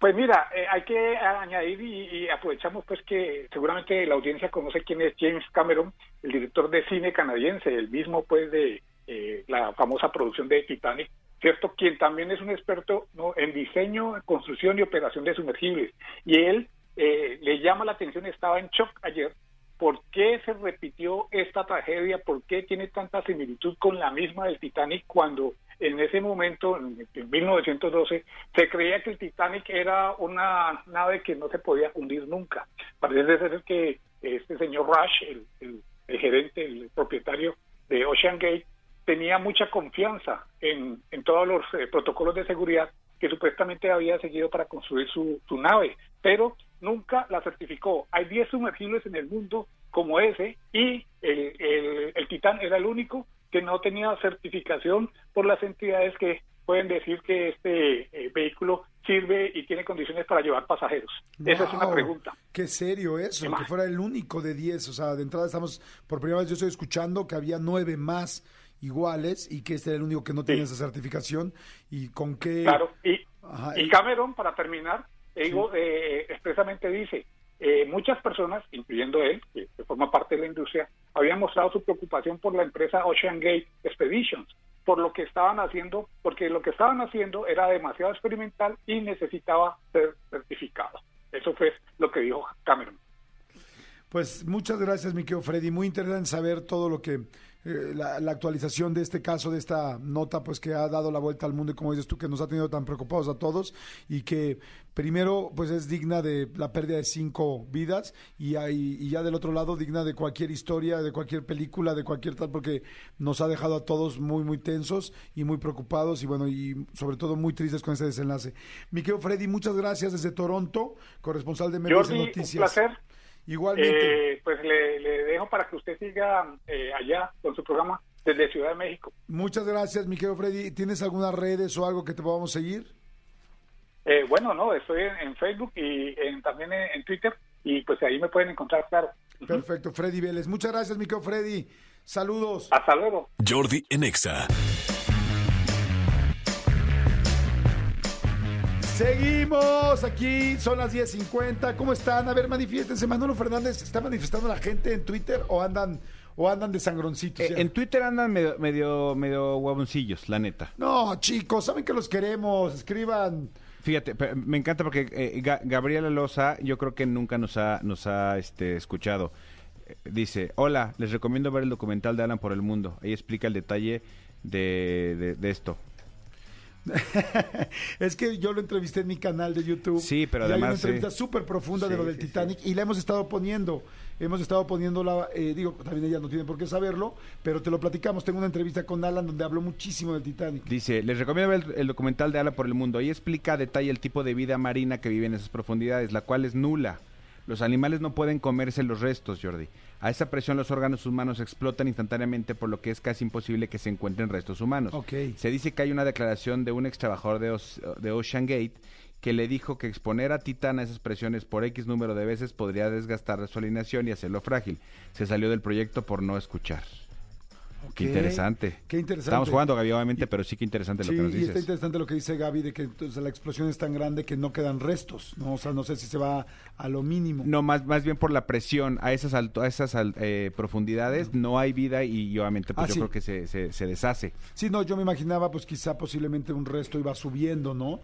Speaker 5: Pues mira, eh, hay que añadir y, aprovechamos pues que seguramente la audiencia conoce quién es James Cameron, el director de cine canadiense, el mismo pues de eh, la famosa producción de Titanic, ¿cierto? Quien también es un experto ¿no? en diseño, construcción y operación de sumergibles. Y él eh, le llama la atención, estaba en shock ayer, por qué se repitió esta tragedia, por qué tiene tanta similitud con la misma del Titanic cuando en ese momento, en, en 1912, se creía que el Titanic era una nave que no se podía hundir nunca. Parece ser que este señor Rush, el, el- el gerente, el propietario de Ocean Gate, tenía mucha confianza en, todos los eh, protocolos de seguridad que supuestamente había seguido para construir su, su nave, pero nunca la certificó. Hay 10 sumergibles en el mundo como ese y el, el, el Titán era el único que no tenía certificación por las entidades que pueden decir que este eh, vehículo sirve y tiene condiciones para llevar pasajeros. Esa es una pregunta.
Speaker 2: Qué serio eso,
Speaker 5: ¿Qué
Speaker 2: que fuera el único de 10. O sea, de entrada estamos, por primera vez yo estoy escuchando que había nueve más iguales y que este era el único que no tenía esa certificación. ¿Y con qué?
Speaker 5: Claro, y,
Speaker 2: Ajá,
Speaker 5: y
Speaker 2: y-
Speaker 5: Cameron, para terminar, digo, eh, expresamente dice, eh, muchas personas, incluyendo él, que, que forma parte de la industria, habían mostrado su preocupación por la empresa Ocean Gate Expeditions, por lo que estaban haciendo, porque lo que estaban haciendo era demasiado experimental y necesitaba ser certificado. Eso fue lo que dijo Cameron.
Speaker 2: Pues muchas gracias, mi querido Freddy. Muy interesante saber todo lo que, eh, la, la actualización de este caso, de esta nota, pues que ha dado la vuelta al mundo y como dices tú, que nos ha tenido tan preocupados a todos y que primero, pues es digna de la pérdida de cinco vidas y, hay- y ya del otro lado digna de cualquier historia, de cualquier película, de cualquier tal, porque nos ha dejado a todos muy, muy tensos y muy preocupados y bueno, y sobre todo muy tristes con este desenlace. Mi querido Freddy, muchas gracias desde Toronto, corresponsal de y
Speaker 5: Jordi, un
Speaker 2: Noticias.
Speaker 5: placer.
Speaker 2: Igualmente.
Speaker 5: Eh, pues le, para que usted siga eh, allá con su programa desde Ciudad de México.
Speaker 2: Muchas gracias, mi querido Freddy. ¿Tienes algunas redes o algo que te podamos seguir?
Speaker 5: Eh, bueno, no, estoy en, en Facebook y en- también en, en Twitter y pues ahí me pueden encontrar, claro.
Speaker 2: Perfecto, Freddy Vélez. Muchas gracias, mi querido Freddy. Saludos.
Speaker 5: Hasta luego.
Speaker 1: Jordi en
Speaker 2: Seguimos aquí, son las 10.50. ¿Cómo están? A ver, manifiéstense. Manolo Fernández, ¿está manifestando la gente en Twitter o andan, o andan de sangroncitos?
Speaker 4: Eh, en Twitter andan medio, medio, medio huevoncillos, la neta.
Speaker 2: No, chicos, saben que los queremos. Escriban.
Speaker 4: Fíjate, me encanta porque eh, Ga- Gabriela Loza, yo creo que nunca nos ha, nos ha este, escuchado. Eh, Dice, hola, les recomiendo ver el documental de Alan por el Mundo. Ahí explica el detalle de, de- de esto.
Speaker 2: es que yo lo entrevisté en mi canal de YouTube.
Speaker 4: Sí, pero
Speaker 2: y hay una
Speaker 4: además,
Speaker 2: entrevista
Speaker 4: sí.
Speaker 2: súper profunda de lo del
Speaker 4: sí.
Speaker 2: Titanic y la hemos estado poniendo. Hemos estado poniéndola, eh, digo, también ella no tiene por qué saberlo, pero te lo platicamos. Tengo una entrevista con Alan donde habló muchísimo del Titanic.
Speaker 4: Dice, les recomiendo ver el, el documental de Alan por el Mundo. Ahí explica a detalle el tipo de vida marina que vive en esas profundidades, la cual es nula. Los animales no pueden comerse los restos, Jordi. A esa presión los órganos humanos explotan instantáneamente, por lo que es casi imposible que se encuentren restos humanos.
Speaker 2: Ok.
Speaker 4: Se dice que hay una declaración de un ex trabajador de, de Ocean Gate que le dijo que exponer a Titán a esas presiones por X número de veces podría desgastar su alineación y hacerlo frágil. Se salió del proyecto por no escuchar. Qué interesante.
Speaker 2: Qué interesante.
Speaker 4: Estamos jugando, Gaby, obviamente, pero sí que interesante
Speaker 2: Sí,
Speaker 4: lo que nos
Speaker 2: y está
Speaker 4: dices.
Speaker 2: interesante lo que dice Gaby de que entonces, la explosión es tan grande que no quedan restos, ¿no? O sea, no sé si se va a lo mínimo.
Speaker 4: No, más, más bien por la presión a esas, alto- a esas eh, profundidades no hay vida y, y obviamente pues
Speaker 2: Ah,
Speaker 4: yo
Speaker 2: sí.
Speaker 4: creo que se, se, se deshace.
Speaker 2: Sí, no, yo me imaginaba, pues quizá posiblemente un resto iba subiendo, ¿no?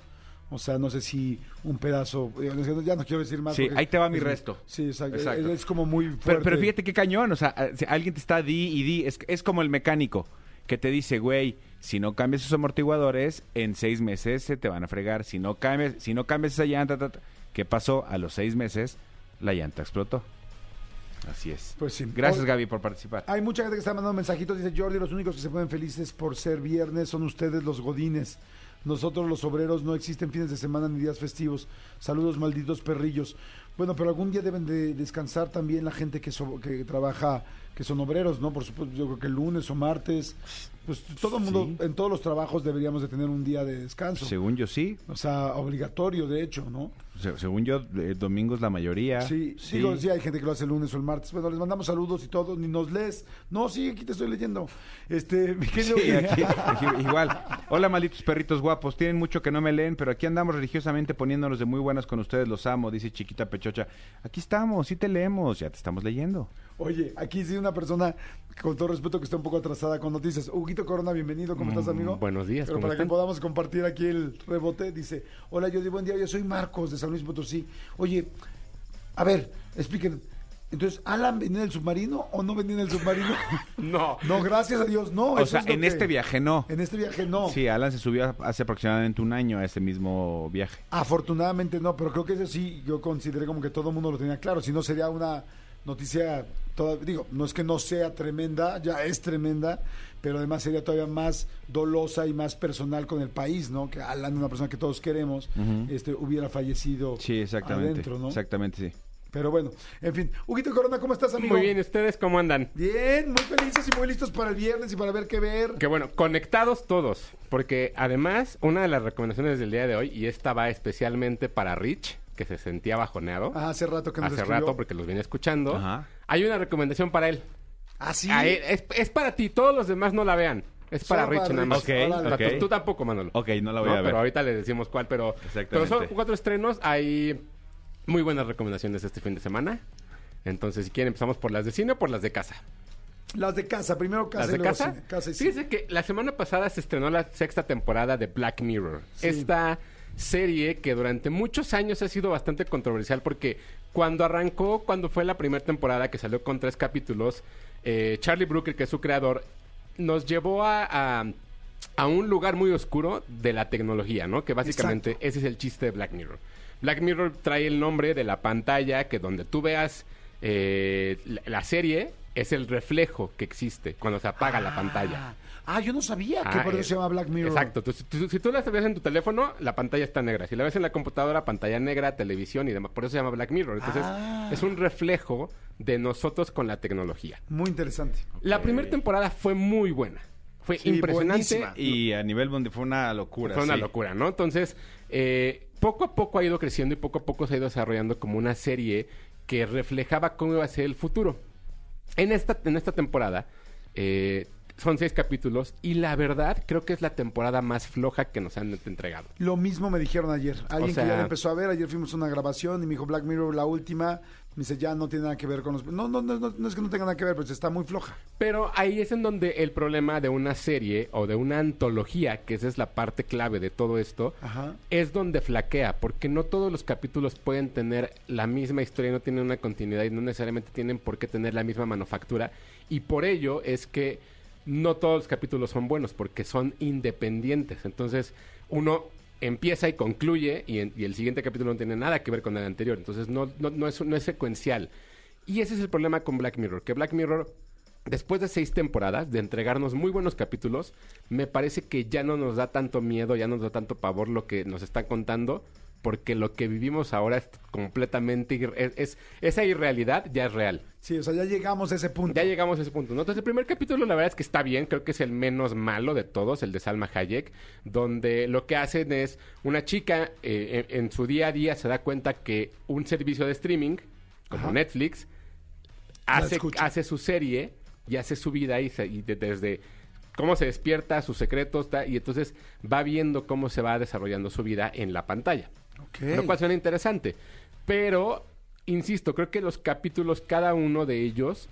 Speaker 2: O sea, no sé si un pedazo, eh, ya no quiero decir más.
Speaker 4: Sí,
Speaker 2: porque
Speaker 4: ahí te va mi
Speaker 2: es-
Speaker 4: resto.
Speaker 2: Sí, exacto.
Speaker 4: Exacto.
Speaker 2: Es como muy fuerte.
Speaker 4: Pero, pero fíjate qué cañón, o sea, a- si alguien te está di y di, es, es como el mecánico que te dice, güey, si no cambias esos amortiguadores, en seis meses se te van a fregar. Si no cambias, si no cambias esa llanta, ta, ta". ¿qué pasó? A los seis meses la llanta explotó. Así es.
Speaker 2: Pues sí.
Speaker 4: Gracias, Gaby, por participar.
Speaker 2: Hay mucha gente que está mandando mensajitos. Dice Jordi, los únicos que se ponen felices por ser viernes son ustedes los godines. Nosotros los obreros no existen fines de semana ni días festivos. Saludos, malditos perrillos. Bueno, pero algún día deben de descansar también la gente que, que trabaja, que son obreros, ¿no? Por supuesto, yo creo que el lunes o martes, pues todo el mundo,
Speaker 4: Sí.
Speaker 2: en todos los trabajos deberíamos de tener un día de descanso.
Speaker 4: Según yo sí.
Speaker 2: O sea, obligatorio, de hecho, ¿no?
Speaker 4: Se- según yo, eh, domingos la mayoría.
Speaker 2: Sí, digo, sí, hay gente que lo hace el lunes o el martes. Bueno, les mandamos saludos y todo, ni nos lees. No, sí, aquí te estoy leyendo. Este, mi querido-
Speaker 4: Sí, aquí, aquí igual. Hola, malditos perritos guapos. Tienen mucho que no me leen, pero aquí andamos religiosamente poniéndonos de muy buenas con ustedes. Los amo, dice Chiquita Pechocha. Aquí estamos, sí te leemos, ya te estamos leyendo.
Speaker 2: Oye, aquí sí una persona, con todo respeto, que está un poco atrasada con noticias. Huguito Corona, bienvenido, ¿cómo estás,
Speaker 6: Mm,
Speaker 2: amigo?
Speaker 6: buenos días,
Speaker 2: Pero
Speaker 6: ¿cómo
Speaker 2: para que podamos compartir aquí el rebote, dice, hola, yo digo buen día, yo soy Marcos de San Luis Potosí. Oye, a ver, expliquen. Entonces, ¿Alan venía en el submarino o no venía en el submarino?
Speaker 6: No.
Speaker 2: no, gracias a Dios, no.
Speaker 4: O sea,
Speaker 2: es
Speaker 4: en
Speaker 2: que-
Speaker 4: este viaje no.
Speaker 2: En este viaje no.
Speaker 4: Sí, Alan se subió hace aproximadamente un año a ese mismo viaje.
Speaker 2: Afortunadamente no, pero creo que eso sí yo consideré como que todo el mundo lo tenía claro. Si no sería una noticia, toda, digo, no es que no sea tremenda, ya es tremenda, pero además sería todavía más dolosa y más personal con el país, ¿no? Que Alan, una persona que todos queremos, este, hubiera fallecido
Speaker 4: Sí, exactamente.
Speaker 2: adentro, ¿no?
Speaker 4: Exactamente, sí.
Speaker 2: Pero bueno, en fin. Huguito Corona, ¿cómo estás, amigo?
Speaker 6: Muy bien, ¿y ustedes cómo andan?
Speaker 2: Bien, muy felices y muy listos para el viernes y para ver qué ver.
Speaker 6: Que bueno, conectados todos, porque además una de las recomendaciones del día de hoy, y esta va especialmente para Rich, que se sentía bajoneado
Speaker 2: Ah, hace rato que nos
Speaker 6: hace
Speaker 2: escribió.
Speaker 6: rato porque los viene escuchando,
Speaker 4: Ajá.
Speaker 6: hay una recomendación para él.
Speaker 2: Ah, sí.
Speaker 6: A él- es, es para ti, todos los demás no la vean. Es para
Speaker 2: Solo
Speaker 6: Rich
Speaker 2: para
Speaker 6: nada más.
Speaker 2: Órale.
Speaker 4: Ok,
Speaker 6: tú- tampoco, Manolo.
Speaker 4: Ok, no la voy
Speaker 6: No,
Speaker 4: a ver.
Speaker 6: Pero ahorita les decimos cuál, pero,
Speaker 4: Exactamente.
Speaker 6: pero son cuatro estrenos. Hay muy buenas recomendaciones este fin de semana. Entonces, si quieren, empezamos por las de cine o por las de casa.
Speaker 2: Las de casa, primero casa
Speaker 6: ¿Las
Speaker 2: y
Speaker 6: de
Speaker 2: luego
Speaker 6: casa?
Speaker 2: cine. Casa y cine.
Speaker 6: Fíjense que la semana pasada se estrenó la sexta temporada de Black Mirror.
Speaker 2: Sí.
Speaker 6: Esta serie que durante muchos años ha sido bastante controversial porque cuando arrancó, cuando fue la primera temporada que salió con tres capítulos, eh, Charlie Brooker, que es su creador, nos llevó a, a- a un lugar muy oscuro de la tecnología, ¿no? Que básicamente
Speaker 2: Exacto.
Speaker 6: ese es el chiste de Black Mirror. Black Mirror trae el nombre de la pantalla que donde tú veas eh, la, la serie es el reflejo que existe cuando se apaga la pantalla.
Speaker 2: Ah, yo no sabía que
Speaker 6: Ah,
Speaker 2: por eso
Speaker 6: eh,
Speaker 2: se llama Black Mirror.
Speaker 6: Exacto. Entonces, tú- si tú la ves en tu teléfono, la pantalla está negra. Si la ves en la computadora, pantalla negra, televisión y demás. Por eso se llama Black Mirror. Entonces,
Speaker 2: Ah.
Speaker 6: es un reflejo de nosotros con la tecnología.
Speaker 2: Muy interesante.
Speaker 6: La primera temporada fue muy buena. Fue
Speaker 2: Sí,
Speaker 6: impresionante.
Speaker 2: buenísima.
Speaker 4: Y a nivel donde fue una locura.
Speaker 6: Fue una locura, ¿no? Entonces, eh, poco a poco ha ido creciendo y poco a poco se ha ido desarrollando como una serie que reflejaba cómo iba a ser el futuro. En esta, en esta temporada eh, son seis capítulos y la verdad creo que es la temporada más floja que nos han entregado.
Speaker 2: Lo mismo me dijeron ayer. Alguien
Speaker 6: O sea-
Speaker 2: que ya la empezó a ver, ayer fuimos a una grabación y me dijo Black Mirror, la última. Me dice, ya no tiene nada que ver con los... No, no, no, no, no es que no tenga nada que ver, pero está muy floja.
Speaker 6: Pero ahí es en donde el problema de una serie o de una antología, que esa es la parte clave de todo esto,
Speaker 2: Ajá.
Speaker 6: es donde flaquea, porque no todos los capítulos pueden tener la misma historia, no tienen una continuidad y no necesariamente tienen por qué tener la misma manufactura. Y por ello es que no todos los capítulos son buenos, porque son independientes. Entonces, uno empieza y concluye y, el siguiente capítulo no tiene nada que ver con el anterior. Entonces, no, no, no es, no es secuencial. Y ese es el problema con Black Mirror, que Black Mirror después de seis temporadas de entregarnos muy buenos capítulos, me parece que ya no nos da tanto miedo, ya no nos da tanto pavor lo que nos están contando, porque lo que vivimos ahora es completamente es, es- esa irrealidad ya es real.
Speaker 2: Sí, o sea, ya llegamos a ese punto.
Speaker 6: Ya llegamos a ese punto, ¿no? Entonces, el primer capítulo, la verdad es que está bien, creo que es el menos malo de todos, el de Salma Hayek, donde lo que hacen es una chica eh, en, en su día a día se da cuenta que un servicio de streaming, como
Speaker 2: Ajá.
Speaker 6: Netflix, hace, hace su serie y hace su vida y, se- y de- desde cómo se despierta, sus secretos, y entonces va viendo cómo se va desarrollando su vida en la pantalla.
Speaker 2: Ok.
Speaker 6: Lo cual suena interesante. Pero, insisto, creo que los capítulos, cada uno de ellos,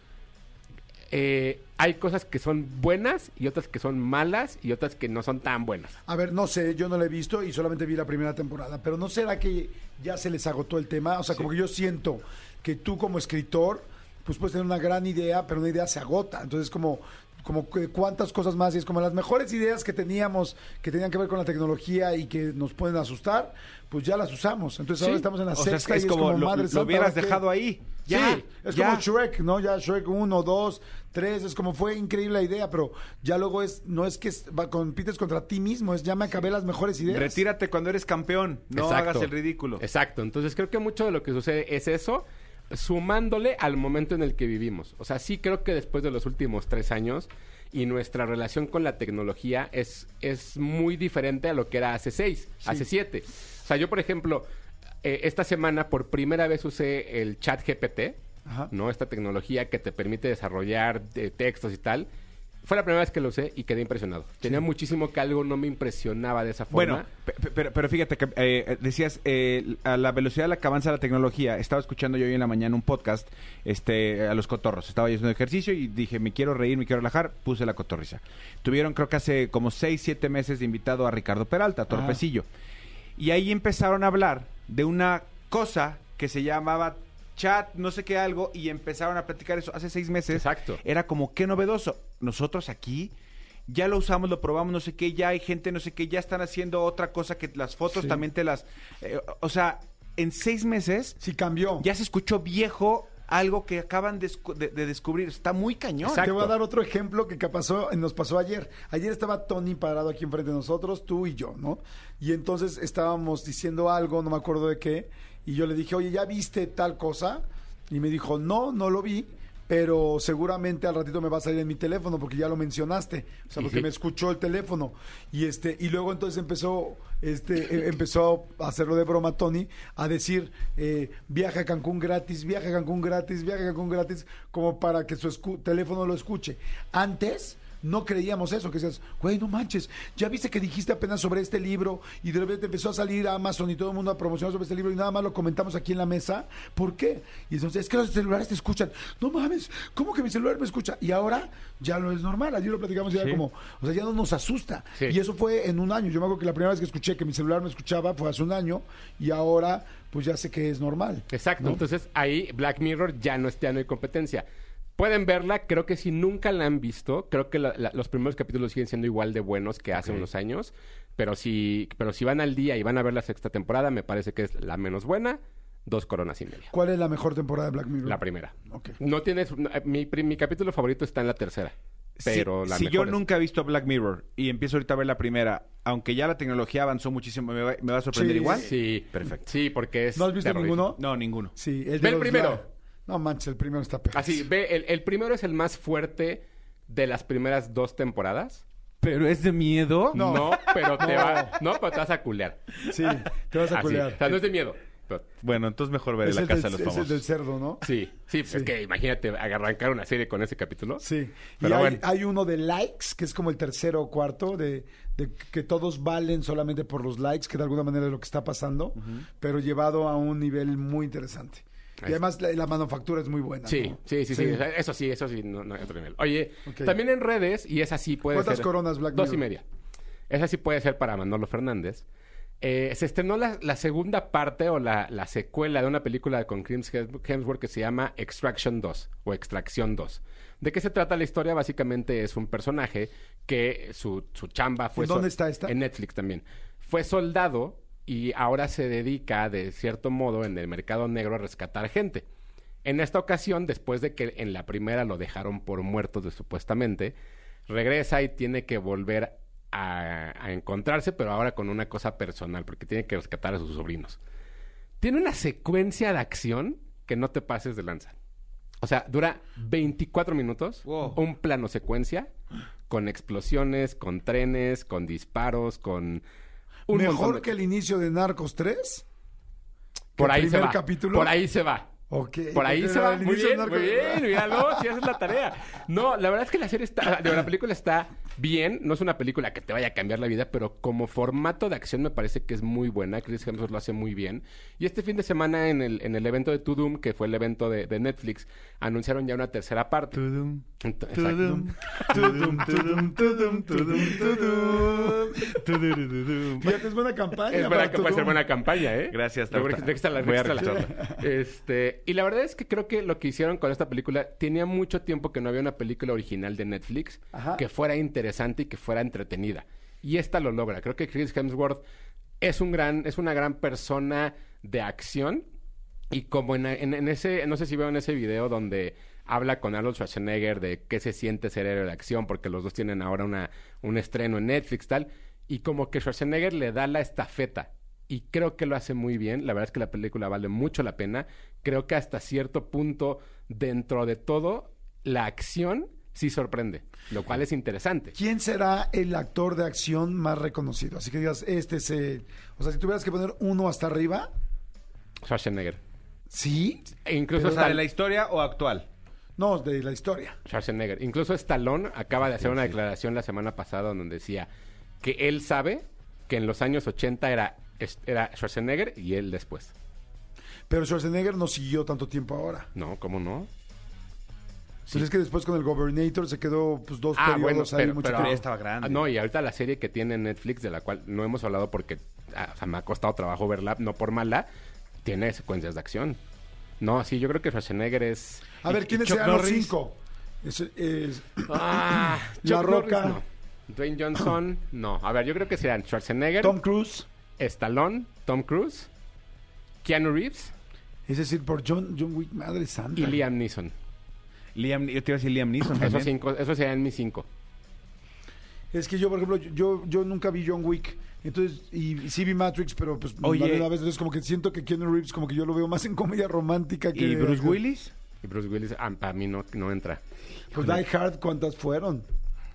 Speaker 6: eh, hay cosas que son buenas y otras que son malas y otras que no son tan buenas.
Speaker 2: A ver, no sé, yo no la he visto y solamente vi la primera temporada, pero ¿no será que ya se les agotó el tema? O sea, como que yo siento que tú como escritor, pues puedes tener una gran idea, pero una idea se agota. Entonces, como como que cuántas cosas más, y es como las mejores ideas que teníamos que tenían que ver con la tecnología y que nos pueden asustar, pues ya las usamos. Entonces ahora
Speaker 4: Sí.
Speaker 2: estamos en la
Speaker 4: O sea,
Speaker 2: sexta
Speaker 4: es,
Speaker 2: y es
Speaker 4: como,
Speaker 2: como,
Speaker 4: lo,
Speaker 2: madre
Speaker 4: lo
Speaker 2: santa,
Speaker 4: hubieras
Speaker 2: ¿ahora qué?
Speaker 4: dejado ahí.
Speaker 2: Sí,
Speaker 4: Ya,
Speaker 2: es
Speaker 4: ya.
Speaker 2: como Shrek, ¿no? Ya Shrek 1, 2, 3, es como fue increíble la idea, pero ya luego es, no es que es- va- compites contra ti mismo, es ya me acabé las mejores ideas.
Speaker 4: Retírate cuando eres campeón. No
Speaker 6: Exacto.
Speaker 4: hagas el ridículo.
Speaker 6: Exacto. Entonces creo que mucho de lo que sucede es eso, sumándole al momento en el que vivimos. O sea, sí creo que después de los últimos tres años y nuestra relación con la tecnología es, es muy diferente a lo que era hace seis, hace siete. O sea, yo, por ejemplo, eh, esta semana por primera vez usé el chat GPT,
Speaker 2: Ajá.
Speaker 6: ¿no? Esta tecnología que te permite desarrollar eh, textos y tal. Fue la primera vez que lo usé y quedé impresionado. Tenía muchísimo que algo no me impresionaba de esa forma.
Speaker 4: Bueno, pe- pe- pero, pero fíjate que eh, decías, eh, a la velocidad a la que avanza la tecnología, estaba escuchando yo hoy en la mañana un podcast este, a los cotorros. Estaba yo haciendo ejercicio y dije, me quiero reír, me quiero relajar, puse la cotorriza. Tuvieron creo que hace como 6, 7 meses de invitado a Ricardo Peralta, Torpecillo. Y ahí empezaron a hablar de una cosa que se llamaba chat, no sé qué algo, y empezaron a platicar eso hace seis meses.
Speaker 6: Exacto.
Speaker 4: Era como, qué novedoso. Nosotros aquí ya lo usamos, lo probamos, no sé qué, ya hay gente, no sé qué, ya están haciendo otra cosa que las fotos
Speaker 2: Sí.
Speaker 4: también te las... eh, o sea, en seis meses
Speaker 2: Sí cambió.
Speaker 4: ya se escuchó viejo algo que acaban de, escu- de- de descubrir. Está muy cañón.
Speaker 6: Exacto.
Speaker 2: Te voy a dar otro ejemplo que pasó, nos pasó ayer. Ayer estaba Tony parado aquí enfrente de nosotros, tú y yo, ¿no? Y entonces estábamos diciendo algo, no me acuerdo de qué, y yo le dije, oye, ¿ya viste tal cosa? Y me dijo, no, no lo vi, pero seguramente al ratito me va a salir en mi teléfono porque ya lo mencionaste. O sea, porque me escuchó el teléfono. Y este, y luego entonces empezó, este, eh, empezó a hacerlo de broma Tony, a decir eh, viaja a Cancún gratis, viaja a Cancún gratis, viaja a Cancún gratis, como para que su escu- teléfono lo escuche. Antes no creíamos eso, que decías, güey, no manches, ya viste que dijiste apenas sobre este libro y de repente empezó a salir Amazon y todo el mundo a promocionar sobre este libro y nada más lo comentamos aquí en la mesa. ¿Por qué? Y entonces, es que los celulares te escuchan. No mames, ¿cómo que mi celular me escucha? Y ahora ya no es normal. Ayer lo platicamos y era
Speaker 4: Sí.
Speaker 2: como, o sea, ya no nos asusta.
Speaker 6: Sí.
Speaker 2: Y eso fue en un año. Yo me acuerdo que la primera vez que escuché que mi celular me escuchaba fue hace un año y ahora pues ya sé que es normal.
Speaker 6: Exacto.
Speaker 2: ¿no?
Speaker 6: Entonces ahí Black Mirror ya no, es, ya no hay competencia. Pueden verla, creo que si nunca la han visto, creo que la- la- los primeros capítulos siguen siendo igual de buenos que hace unos años, pero si, pero si van al día y van a ver la sexta temporada, me parece que es la menos buena, dos coronas y media.
Speaker 2: ¿Cuál es la mejor temporada de Black Mirror?
Speaker 6: La primera. No tienes, no, eh, mi, mi capítulo favorito está en la tercera, pero
Speaker 4: si
Speaker 6: la
Speaker 4: si yo
Speaker 6: es-
Speaker 4: nunca he visto Black Mirror y empiezo ahorita a ver la primera, aunque ya la tecnología avanzó muchísimo, ¿me va, me va a sorprender
Speaker 2: Sí,
Speaker 4: igual?
Speaker 6: Sí,
Speaker 4: Perfecto.
Speaker 6: Sí, porque es
Speaker 2: ¿No has visto ninguno?
Speaker 4: No, ninguno.
Speaker 2: Sí, el de
Speaker 6: Ve el
Speaker 2: los
Speaker 6: primero.
Speaker 2: No manches, el primero está peor.
Speaker 6: Así, ve, el, el primero es el más fuerte de las primeras dos temporadas.
Speaker 4: ¿Pero es de miedo?
Speaker 6: No, pero te va, no, pero te vas a culear.
Speaker 2: Sí, te vas a
Speaker 6: Así,
Speaker 2: culear.
Speaker 6: O sea, no es de miedo. pero-
Speaker 4: Bueno, entonces mejor veré
Speaker 2: es,
Speaker 4: La
Speaker 2: el
Speaker 4: Casa
Speaker 2: del,
Speaker 4: de los
Speaker 2: es el
Speaker 4: Famosos.
Speaker 2: del cerdo, ¿no?
Speaker 6: sí, sí,
Speaker 2: Sí.
Speaker 6: es que imagínate arrancar una serie con ese capítulo.
Speaker 2: Sí.
Speaker 6: Pero
Speaker 2: y hay,
Speaker 6: bueno.
Speaker 2: hay uno de likes, que es como el tercero o cuarto, de, de que todos valen solamente por los likes, que de alguna manera es lo que está pasando, pero llevado a un nivel muy interesante. Y además la, la manufactura es muy buena.
Speaker 6: Sí,
Speaker 2: ¿no?
Speaker 6: sí, sí, sí, Eso sí, eso sí, no, no hay otro nivel. Oye, también en redes, y esa sí puede
Speaker 2: ¿Cuántas
Speaker 6: ser.
Speaker 2: coronas, Black
Speaker 6: Dos y media. Esa sí puede ser para Manolo Fernández. Eh, se estrenó la, la segunda parte o la, la secuela de una película con Chris Hems- Hemsworth que se llama Extraction 2 o Extracción 2. ¿De qué se trata la historia? Básicamente es un personaje que su, su chamba fue...
Speaker 2: ¿En dónde está esta?
Speaker 6: En Netflix también. Fue soldado y ahora se dedica, de cierto modo, en el mercado negro a rescatar gente. En esta ocasión, después de que en la primera lo dejaron por muerto de- supuestamente, regresa y tiene que volver a, a encontrarse, pero ahora con una cosa personal, porque tiene que rescatar a sus sobrinos. Tiene una secuencia de acción que no te pases de lanza. O sea, dura 24 minutos,
Speaker 4: Wow.
Speaker 6: un plano secuencia, con explosiones, con trenes, con disparos, con... Un
Speaker 2: ¿Mejor
Speaker 6: de-
Speaker 2: que el inicio de Narcos 3?
Speaker 6: Por
Speaker 2: ¿Que el
Speaker 6: ahí se va.
Speaker 2: capítulo?
Speaker 6: Por ahí se va.
Speaker 2: Ok.
Speaker 6: Por ahí se va. Muy bien, muy bien. Míralo, si haces la tarea. No, la verdad es que la serie está... la película está bien. No es una película que te vaya a cambiar la vida, pero como formato de acción me parece que es muy buena. Chris Hemsworth lo hace muy bien. Y este fin de semana en el, en el evento de To Doom, que fue el evento de, de Netflix, anunciaron ya una tercera parte.
Speaker 4: Tudururudum.
Speaker 2: Fíjate, es buena campaña.
Speaker 6: Es buena,
Speaker 2: para
Speaker 6: que puede ser
Speaker 2: todo.
Speaker 6: buena campaña, ¿eh?
Speaker 4: Gracias.
Speaker 6: Este, y la verdad es que creo que lo que hicieron con esta película, tenía mucho tiempo que no había una película original de Netflix
Speaker 2: Ajá.
Speaker 6: que fuera interesante y que fuera entretenida. Y esta lo logra. Creo que Chris Hemsworth es un gran, es una gran persona de acción. Y como en ese, no sé si veo en ese video donde habla con Arnold Schwarzenegger de qué se siente ser héroe de acción, porque los dos tienen ahora una, un estreno en Netflix, tal. Y como que Schwarzenegger le da la estafeta. Y creo que lo hace muy bien. La verdad es que la película vale mucho la pena. Creo que hasta cierto punto, dentro de todo, la acción sí sorprende. Lo cual es interesante.
Speaker 2: ¿Quién será el actor de acción más reconocido? Así que digas, este es el... O sea, si tuvieras que poner uno hasta arriba,
Speaker 6: Schwarzenegger.
Speaker 2: ¿sí?
Speaker 6: E incluso
Speaker 4: O sea,
Speaker 6: Stall-
Speaker 4: ¿de la historia o actual?
Speaker 2: No, de la historia.
Speaker 6: Schwarzenegger. Incluso Stallone acaba de hacer una declaración la semana pasada donde decía que él sabe que en los años 80 era, era Schwarzenegger y él después.
Speaker 2: Pero Schwarzenegger no siguió tanto tiempo ahora.
Speaker 6: No, ¿cómo no?
Speaker 2: Pues es que después con el Governator se quedó pues dos
Speaker 6: Ah, bueno,
Speaker 2: periodos ahí
Speaker 6: pero,
Speaker 2: mucho
Speaker 6: pero-
Speaker 2: tiempo.
Speaker 4: estaba grande.
Speaker 6: Ah, no, y ahorita la serie que tiene Netflix, de la cual no hemos hablado porque ah, o sea, me ha costado trabajo verla, no por mala, tiene secuencias de acción. No, sí, yo creo que Schwarzenegger es...
Speaker 2: A ver, ¿quiénes serán los cinco? Es- es-
Speaker 6: Ah,
Speaker 2: La
Speaker 6: Chuck Norris,
Speaker 2: Roca.
Speaker 6: no. Dwayne Johnson, no. A ver, yo creo que serían Schwarzenegger,
Speaker 2: Tom Cruise.
Speaker 6: Stallone, Tom Cruise, Keanu Reeves
Speaker 2: Es decir, por John, John Wick, madre santa.
Speaker 6: y Liam Neeson.
Speaker 4: Liam, yo te iba a decir Liam Neeson
Speaker 6: Esos,
Speaker 4: también.
Speaker 6: cinco, esos serían mis cinco.
Speaker 2: Es que yo, por ejemplo, yo, yo nunca vi John Wick. Entonces, y sí vi Matrix, pero pues
Speaker 4: Oye.
Speaker 2: una vez. Entonces, como que siento que Keanu Reeves, como que yo lo veo más en comedia romántica que.
Speaker 4: ¿Y Bruce Willis?
Speaker 6: Y Bruce Willis, ah, para mí no, no entra.
Speaker 2: Pues Die Hard, ¿cuántas fueron?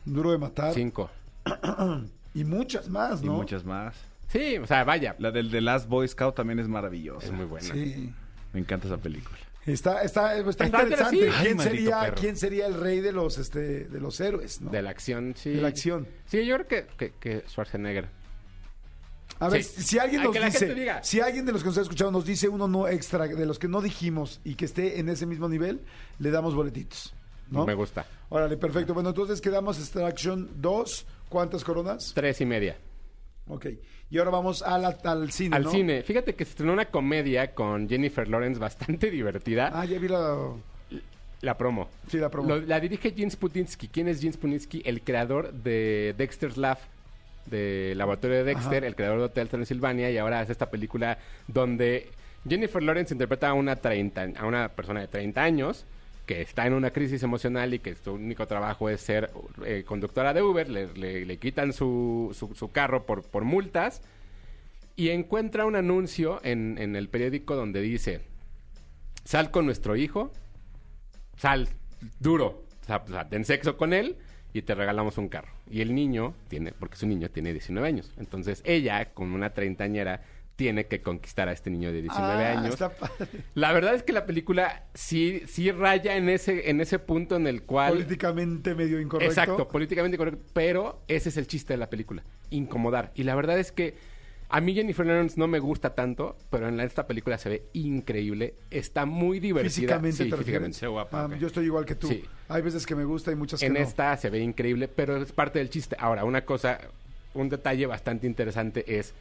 Speaker 2: Duro de matar.
Speaker 6: Cinco.
Speaker 2: Y muchas más,
Speaker 4: Y
Speaker 2: ¿no?
Speaker 4: muchas más.
Speaker 6: Sí, o sea, vaya.
Speaker 4: La del The Last Boy Scout también es maravillosa.
Speaker 6: Es muy buena.
Speaker 2: Sí.
Speaker 4: Me encanta esa película.
Speaker 2: Está, está, está,
Speaker 6: Está
Speaker 2: interesante.
Speaker 4: Ay,
Speaker 2: ¿Quién,
Speaker 4: maldito
Speaker 2: sería,
Speaker 4: perro.
Speaker 2: ¿Quién sería el rey de los, este, de los héroes, no?
Speaker 6: De la acción, sí.
Speaker 2: De la acción.
Speaker 6: Sí, yo creo que, que, que Schwarzenegger.
Speaker 2: A ver,
Speaker 6: Sí.
Speaker 2: si alguien
Speaker 6: Ay,
Speaker 2: nos
Speaker 6: que la
Speaker 2: dice,
Speaker 6: gente diga.
Speaker 2: si alguien de los que nos ha escuchado nos dice uno no extra de los que no dijimos y que esté en ese mismo nivel, le damos boletitos. ¿no?
Speaker 6: Me gusta.
Speaker 2: Órale, perfecto. Bueno, entonces quedamos Extraction 2. ¿Cuántas coronas?
Speaker 6: Tres y media.
Speaker 2: Ok. Y ahora vamos a la- al cine,
Speaker 6: Al
Speaker 2: ¿no?
Speaker 6: cine. Fíjate que se estrenó una comedia con Jennifer Lawrence bastante divertida.
Speaker 2: Ah, ya vi la...
Speaker 6: La promo.
Speaker 2: Sí, la promo.
Speaker 6: Lo- la dirige Jim Sputinsky. ¿Quién es Jim Sputinsky? El creador de Dexter's Lab, de Laboratorio de Dexter,
Speaker 2: Ajá.
Speaker 6: el creador de Hotel Transilvania, y ahora hace esta película donde Jennifer Lawrence interpreta a una, 30, a una persona de 30 años que está en una crisis emocional y que su único trabajo es ser eh, conductora de Uber, le, le- quitan su, su- carro por, por multas y encuentra un anuncio en, en el periódico donde dice, sal con nuestro hijo, sal duro, o sea, ten sexo con él y te regalamos un carro. Y el niño tiene, porque su niño tiene 19 años. Entonces ella, con una treintañera, tiene que conquistar a este niño de 19
Speaker 2: Ah,
Speaker 6: años.
Speaker 2: está padre.
Speaker 6: La verdad es que la película sí, sí raya en ese, en ese punto en el cual...
Speaker 2: Políticamente medio incorrecto.
Speaker 6: Exacto, políticamente correcto. Pero ese es el chiste de la película. Incomodar. Y la verdad es que a mí Jennifer Lawrence no me gusta tanto, pero en la- esta película se ve increíble. Está muy divertida.
Speaker 2: Físicamente,
Speaker 6: Sí,
Speaker 2: te
Speaker 6: físicamente.
Speaker 4: guapa,
Speaker 2: Ah. Yo estoy igual que tú.
Speaker 6: Sí.
Speaker 2: Hay veces que me gusta y muchas que
Speaker 6: En
Speaker 2: no.
Speaker 6: esta se ve increíble, pero es parte del chiste. Ahora, una cosa, un detalle bastante interesante es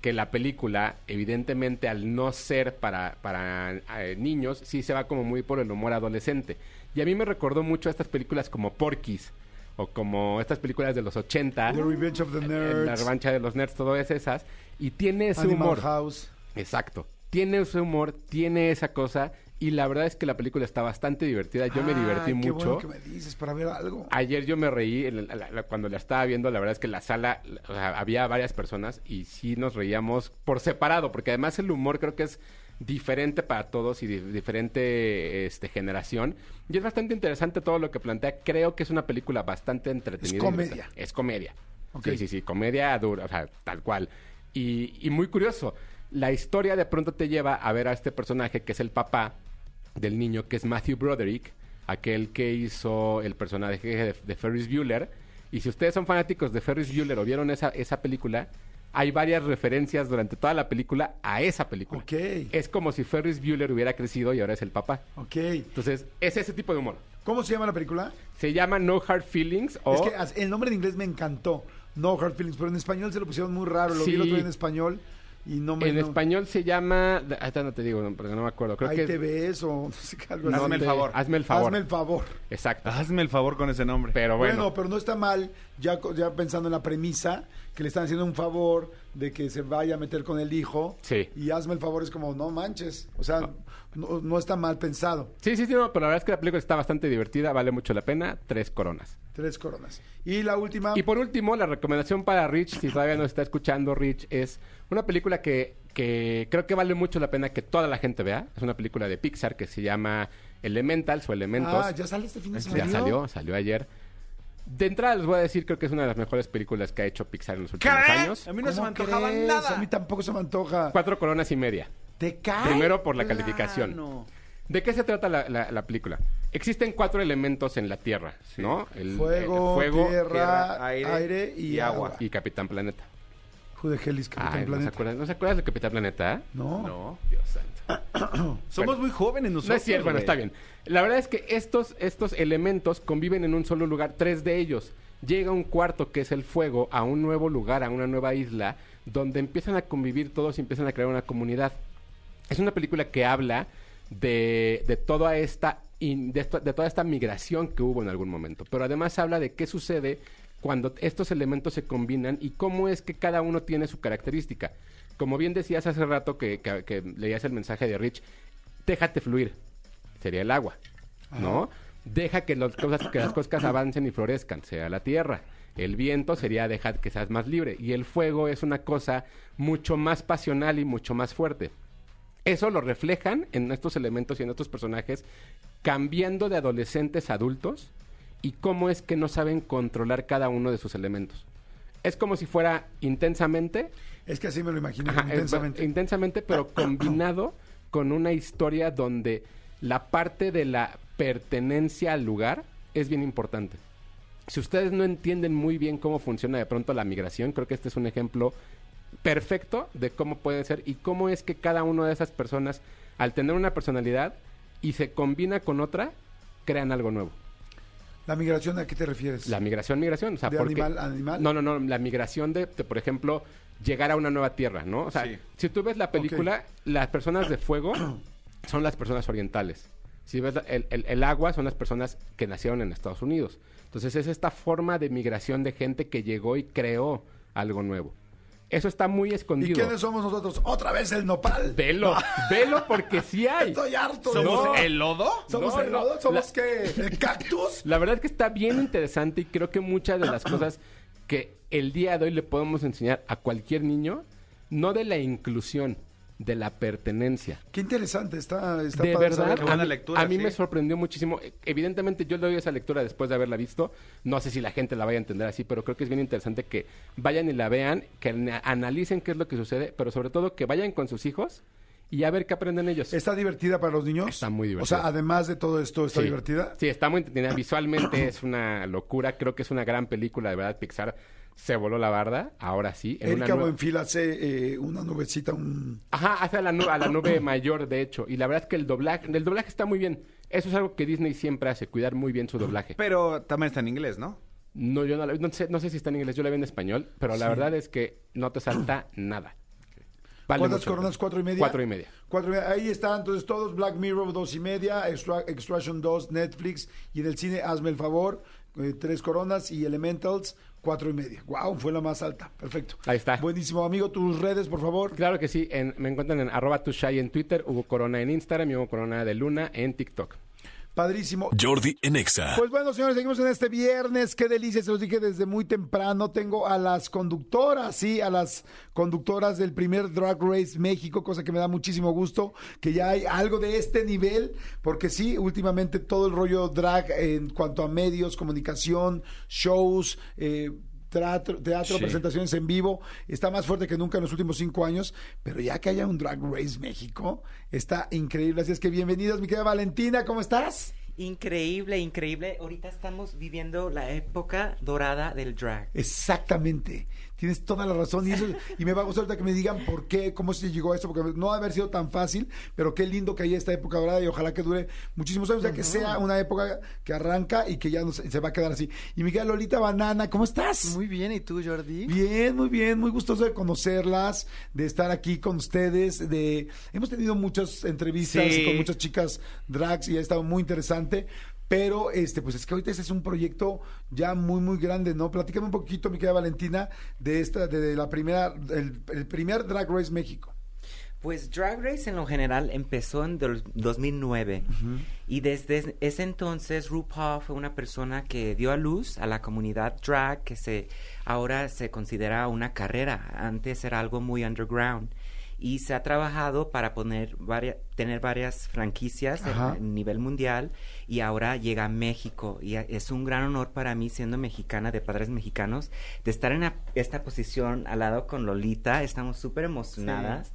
Speaker 6: que la película, evidentemente, al no ser para, para eh, niños, sí se va como muy por el humor adolescente. Y a mí me recordó mucho a estas películas como Porky's, o como estas películas de los 80.
Speaker 2: The Revenge of the
Speaker 6: eh,
Speaker 2: Nerds.
Speaker 6: La revancha de los nerds, todas esas. Y tiene ese
Speaker 2: Animal
Speaker 6: humor.
Speaker 2: House.
Speaker 6: Exacto. Tiene ese humor, tiene esa cosa. Y la verdad es que la película está bastante divertida. Yo me divertí
Speaker 2: qué
Speaker 6: mucho.
Speaker 2: bueno que me dices para ver algo.
Speaker 6: Ayer yo me reí en la- cuando la estaba viendo. La verdad es que la sala, o sea, había varias personas y sí nos reíamos por separado, porque además el humor creo que es diferente para todos y de diferente este, generación. Y es bastante interesante todo lo que plantea. Creo que es una película bastante entretenida.
Speaker 2: Es comedia.
Speaker 6: Es comedia. Sí, sí, sí, comedia dura, o sea, tal cual. Y, y muy curioso, la historia de pronto te lleva a ver a este personaje que es el papá del niño, que es Matthew Broderick, aquel que hizo el personaje de, de Ferris Bueller, Y si ustedes son fanáticos de Ferris Bueller o vieron esa, esa película, hay varias referencias durante toda la película a esa película.
Speaker 2: Ok.
Speaker 6: Es como si Ferris Bueller hubiera crecido y ahora es el papá.
Speaker 2: Ok.
Speaker 6: Entonces, es ese tipo de humor.
Speaker 2: ¿Cómo se llama la película?
Speaker 6: Se llama No Hard Feelings o...
Speaker 2: Es que el nombre en inglés me encantó. No Hard Feelings, pero en español se lo pusieron muy raro. Lo vi el
Speaker 6: Sí.
Speaker 2: otro día en español y no me...
Speaker 6: en
Speaker 2: no-
Speaker 6: español se llama... Ahorita no te digo, no, porque no me acuerdo. Creo
Speaker 2: Ahí
Speaker 6: que...
Speaker 2: te ves o no sé qué, algo así.
Speaker 4: Hazme el favor.
Speaker 6: Hazme el favor.
Speaker 2: Hazme el favor.
Speaker 6: Exacto.
Speaker 4: Hazme el favor con ese nombre.
Speaker 6: Pero
Speaker 2: Bueno.
Speaker 6: bueno.
Speaker 2: pero no está mal, ya, co- ya pensando en la premisa, que le están haciendo un favor de que se vaya a meter con el hijo.
Speaker 6: Sí.
Speaker 2: Y hazme el favor, es como, no manches. O sea, no, no está mal pensado.
Speaker 6: Sí, sí, sí, no, pero la verdad es que la película está bastante divertida, vale mucho la pena. Tres coronas.
Speaker 2: Tres coronas. Y la última.
Speaker 6: Y por último, la recomendación para Rich, si todavía no está escuchando Rich, es una película que, que creo que vale mucho la pena que toda la gente vea. Es una película de Pixar que se llama Elementals o Elementos.
Speaker 2: Ah, ya sale este fin de
Speaker 6: Ya
Speaker 2: semana.
Speaker 6: salió, salió ayer. De entrada les voy a decir, creo que es una de las mejores películas que ha hecho Pixar en los últimos años.
Speaker 4: A mí no se
Speaker 2: ¿Cómo
Speaker 4: me antojaba
Speaker 2: crees?
Speaker 4: nada.
Speaker 2: A mí tampoco se me antoja.
Speaker 6: Cuatro coronas y media.
Speaker 2: ¿Te cae?
Speaker 6: Primero por la calificación.
Speaker 4: Plano.
Speaker 6: ¿De qué se trata la, la- la película? Existen cuatro elementos en la Tierra, ¿no? El,
Speaker 2: Fuego,
Speaker 6: el fuego
Speaker 2: tierra,
Speaker 4: tierra,
Speaker 2: aire,
Speaker 4: aire
Speaker 2: y,
Speaker 4: y
Speaker 2: agua.
Speaker 4: agua.
Speaker 6: y Capitán Planeta.
Speaker 2: Who the hell is Capitán
Speaker 6: Ay, ¿no, se
Speaker 2: Planeta?
Speaker 6: acuerdan, ¿No se acuerdan del Capitán Planeta?
Speaker 2: No.
Speaker 4: No.
Speaker 6: Dios santo.
Speaker 4: Somos muy jóvenes nosotros.
Speaker 6: No es cierto, bueno, está bien. La verdad es que estos, estos elementos conviven en un solo lugar, tres de ellos. Llega un cuarto, que es el fuego, a un nuevo lugar, a una nueva isla, donde empiezan a convivir todos y empiezan a crear una comunidad. Es una película que habla de, de toda esta de, esto- de toda esta migración que hubo en algún momento. Pero además habla de qué sucede cuando estos elementos se combinan y cómo es que cada uno tiene su característica. Como bien decías hace rato que, que- que leías el mensaje de Rich, déjate fluir. Sería el agua, ¿no? Deja que, los cosas, que las cosas avancen y florezcan, sea la tierra. El viento sería dejar que seas más libre. Y el fuego es una cosa mucho más pasional y mucho más fuerte. Eso lo reflejan en estos elementos y en estos personajes, cambiando de adolescentes a adultos y cómo es que no saben controlar cada uno de sus elementos. Es como si fuera intensamente,
Speaker 2: Es que así me lo imagino,
Speaker 6: ajá, es-
Speaker 2: intensamente.
Speaker 6: intensamente, pero combinado con una historia donde la parte de la pertenencia al lugar es bien importante. Si ustedes no entienden muy bien cómo funciona de pronto la migración, creo que este es un ejemplo perfecto de cómo puede ser y cómo es que cada una de esas personas, al tener una personalidad y se combina con otra, crean algo nuevo.
Speaker 2: ¿La migración a qué te refieres?
Speaker 6: La migración, migración. O sea,
Speaker 2: ¿De
Speaker 6: porque-
Speaker 2: animal a animal?
Speaker 6: No, no, no. La migración de, de, por ejemplo, llegar a una nueva tierra, ¿no? O sea,
Speaker 4: Sí.
Speaker 6: si tú ves la película, las personas de fuego son las personas orientales. Si ves el, el- el agua, son las personas que nacieron en Estados Unidos. Entonces, es esta forma de migración de gente que llegó y creó algo nuevo. Eso está muy
Speaker 2: ¿Y
Speaker 6: escondido.
Speaker 2: quiénes somos nosotros? ¿Otra vez el nopal?
Speaker 6: Velo, velo porque sí hay.
Speaker 2: Estoy harto.
Speaker 6: ¿Somos el
Speaker 4: lodo?
Speaker 2: ¿Somos
Speaker 6: No,
Speaker 2: el
Speaker 6: no.
Speaker 2: lodo? ¿Somos
Speaker 6: La-
Speaker 2: qué? ¿El cactus?
Speaker 6: La verdad es que está bien interesante y creo que muchas de las cosas que el día de hoy le podemos enseñar a cualquier niño, no de la inclusión, de la pertenencia.
Speaker 2: Qué interesante, está, está
Speaker 6: de verdad,
Speaker 2: saberlo.
Speaker 6: a
Speaker 4: buena
Speaker 6: mí,
Speaker 4: lectura,
Speaker 6: a mí
Speaker 4: sí.
Speaker 6: me sorprendió muchísimo. E- Evidentemente yo le doy esa lectura después de haberla visto. No sé si la gente la vaya a entender así, pero creo que es bien interesante que vayan y la vean, que ana- analicen qué es lo que sucede, pero sobre todo que vayan con sus hijos y a ver qué aprenden ellos.
Speaker 2: ¿Está divertida para los niños?
Speaker 6: Está muy
Speaker 2: O
Speaker 6: divertida.
Speaker 2: sea, además de todo esto, ¿está
Speaker 6: Sí.
Speaker 2: divertida?
Speaker 6: Sí, está muy entretenida. Visualmente es una locura. Creo que es una gran película. De verdad, Pixar se voló la barda. Ahora sí. en una
Speaker 2: Erika
Speaker 6: nue-
Speaker 2: Buenfil hace eh, una nubecita, un...
Speaker 6: Ajá, hace a la, nube, a la nube mayor, de hecho. Y la verdad es que el doblaje, el doblaje está muy bien. Eso es algo que Disney siempre hace, cuidar muy bien su doblaje.
Speaker 4: Pero también está en inglés, ¿no?
Speaker 6: No, yo no, la- no sé, no sé si está en inglés, yo la vi en español, pero la verdad es que no te salta nada. Vale
Speaker 2: ¿Cuántas coronas? ¿Cuatro y media?
Speaker 6: Cuatro y media.
Speaker 2: Cuatro y media. Ahí están entonces todos, Black Mirror dos y media, Extra- Extraction 2, Netflix, y en el cine Hazme el Favor, eh, tres coronas, y Elementals, cuatro y media. Wow, fue la más alta. Perfecto.
Speaker 6: Ahí está.
Speaker 2: Buenísimo, amigo. Tus redes, por favor.
Speaker 6: Claro que sí, en- me encuentran en arroba tushai en Twitter, Hugo Corona en Instagram y Hugo Corona de Luna en TikTok.
Speaker 2: Padrísimo.
Speaker 1: Jordi en Exa.
Speaker 2: Pues bueno, señores, seguimos en este viernes. Qué delicia, se los dije desde muy temprano. Tengo a las conductoras, sí, a las conductoras del primer Drag Race México, cosa que me da muchísimo gusto, que ya hay algo de este nivel, porque sí, últimamente todo el rollo drag en cuanto a medios, comunicación, shows, eh, Teatro, teatro
Speaker 4: Sí.
Speaker 2: presentaciones en vivo, está más fuerte que nunca en los últimos cinco años, pero ya que haya un Drag Race México, está increíble. Así es que bienvenidos, mi querida Valentina, ¿cómo estás?
Speaker 7: Increíble, increíble. Ahorita estamos viviendo la época dorada del drag.
Speaker 2: Exactamente. Tienes toda la razón. Y, eso, y me va a gustar ahorita que me digan por qué, cómo se llegó a eso, porque no ha de haber sido tan fácil, pero qué lindo que haya esta época dorada y ojalá que dure muchísimos años, ya que sea una época que arranca y que ya no se, se va a quedar así. Y Miguel Lolita Banana, ¿cómo estás?
Speaker 8: Muy bien, ¿y tú, Jordi?
Speaker 2: Bien, muy bien, muy gustoso de conocerlas, de estar aquí con ustedes, de hemos tenido muchas entrevistas
Speaker 4: Sí.
Speaker 2: con muchas chicas drags y ha estado muy interesante, pero este pues es que ahorita ese es un proyecto ya muy muy grande, ¿no? Platícame un poquito, mi querida Valentina, de esta de la primera el, el primer Drag Race México.
Speaker 7: Pues Drag Race en lo general empezó en del 2009 y desde ese entonces RuPaul fue una persona que dio a luz a la comunidad drag que se ahora se considera una carrera. Antes era algo muy underground y se ha trabajado para poner varia- tener varias franquicias a nivel mundial y ahora llega a México. Y es un gran honor para mí siendo mexicana de padres mexicanos de estar en esta posición al lado con Lolita. Estamos súper emocionadas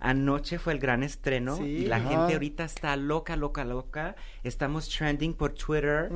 Speaker 7: Anoche fue el gran estreno
Speaker 8: Sí.
Speaker 7: y la gente ahorita está loca, loca, loca. Estamos trending por Twitter.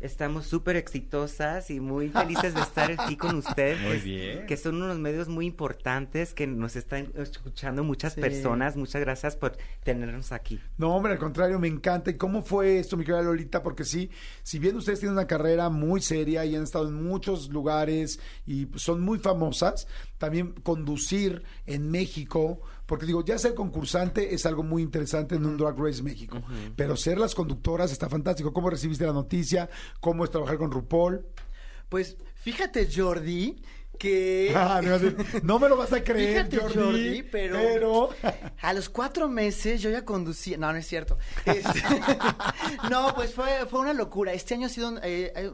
Speaker 7: Estamos súper exitosas y muy felices de estar aquí con ustedes.
Speaker 4: Muy
Speaker 7: que-
Speaker 4: bien.
Speaker 7: Que son unos medios muy importantes que nos están escuchando muchas
Speaker 8: Sí.
Speaker 7: personas. Muchas gracias por tenernos aquí.
Speaker 2: No, hombre, al contrario, me encanta. ¿Y cómo fue esto, mi querida Lolita? Porque sí, si bien ustedes tienen una carrera muy seria y han estado en muchos lugares y son muy famosas, también conducir en México, porque digo, ya ser concursante es algo muy interesante en un Drag Race México, pero ser las conductoras está fantástico. ¿Cómo recibiste la noticia? ¿Cómo es trabajar con RuPaul?
Speaker 8: Pues fíjate, Jordi, que
Speaker 2: Ah, no me lo vas a creer,
Speaker 8: Fíjate,
Speaker 2: Jordi,
Speaker 8: Jordi, pero-
Speaker 2: pero...
Speaker 8: a los cuatro meses yo ya conducía. No, no es cierto. Este, no, pues fue, fue una locura. Este año ha sido eh, eh,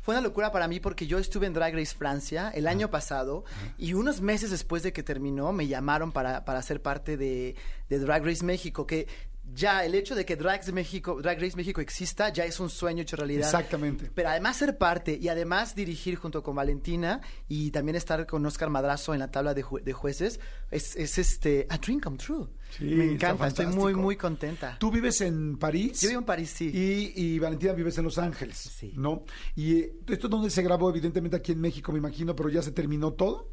Speaker 8: fue una locura para mí porque yo estuve en Drag Race Francia el año pasado y unos meses después de que terminó me llamaron para, para ser parte de, de Drag Race México, que ya el hecho de que Drag, México, Drag Race México exista ya es un sueño hecho realidad.
Speaker 2: Exactamente.
Speaker 8: Pero además ser parte y además dirigir junto con Valentina y también estar con Oscar Madrazo en la tabla de, ju- de jueces es, es este a dream come true.
Speaker 2: Sí,
Speaker 8: Me encanta, estoy muy muy contenta.
Speaker 2: Tú vives en París.
Speaker 8: Yo vivo en París, sí.
Speaker 2: Y, y Valentina vives en Los Ángeles.
Speaker 7: Sí.
Speaker 2: ¿No? Y eh, esto es donde se grabó, evidentemente aquí en México, me imagino, pero ya se terminó todo.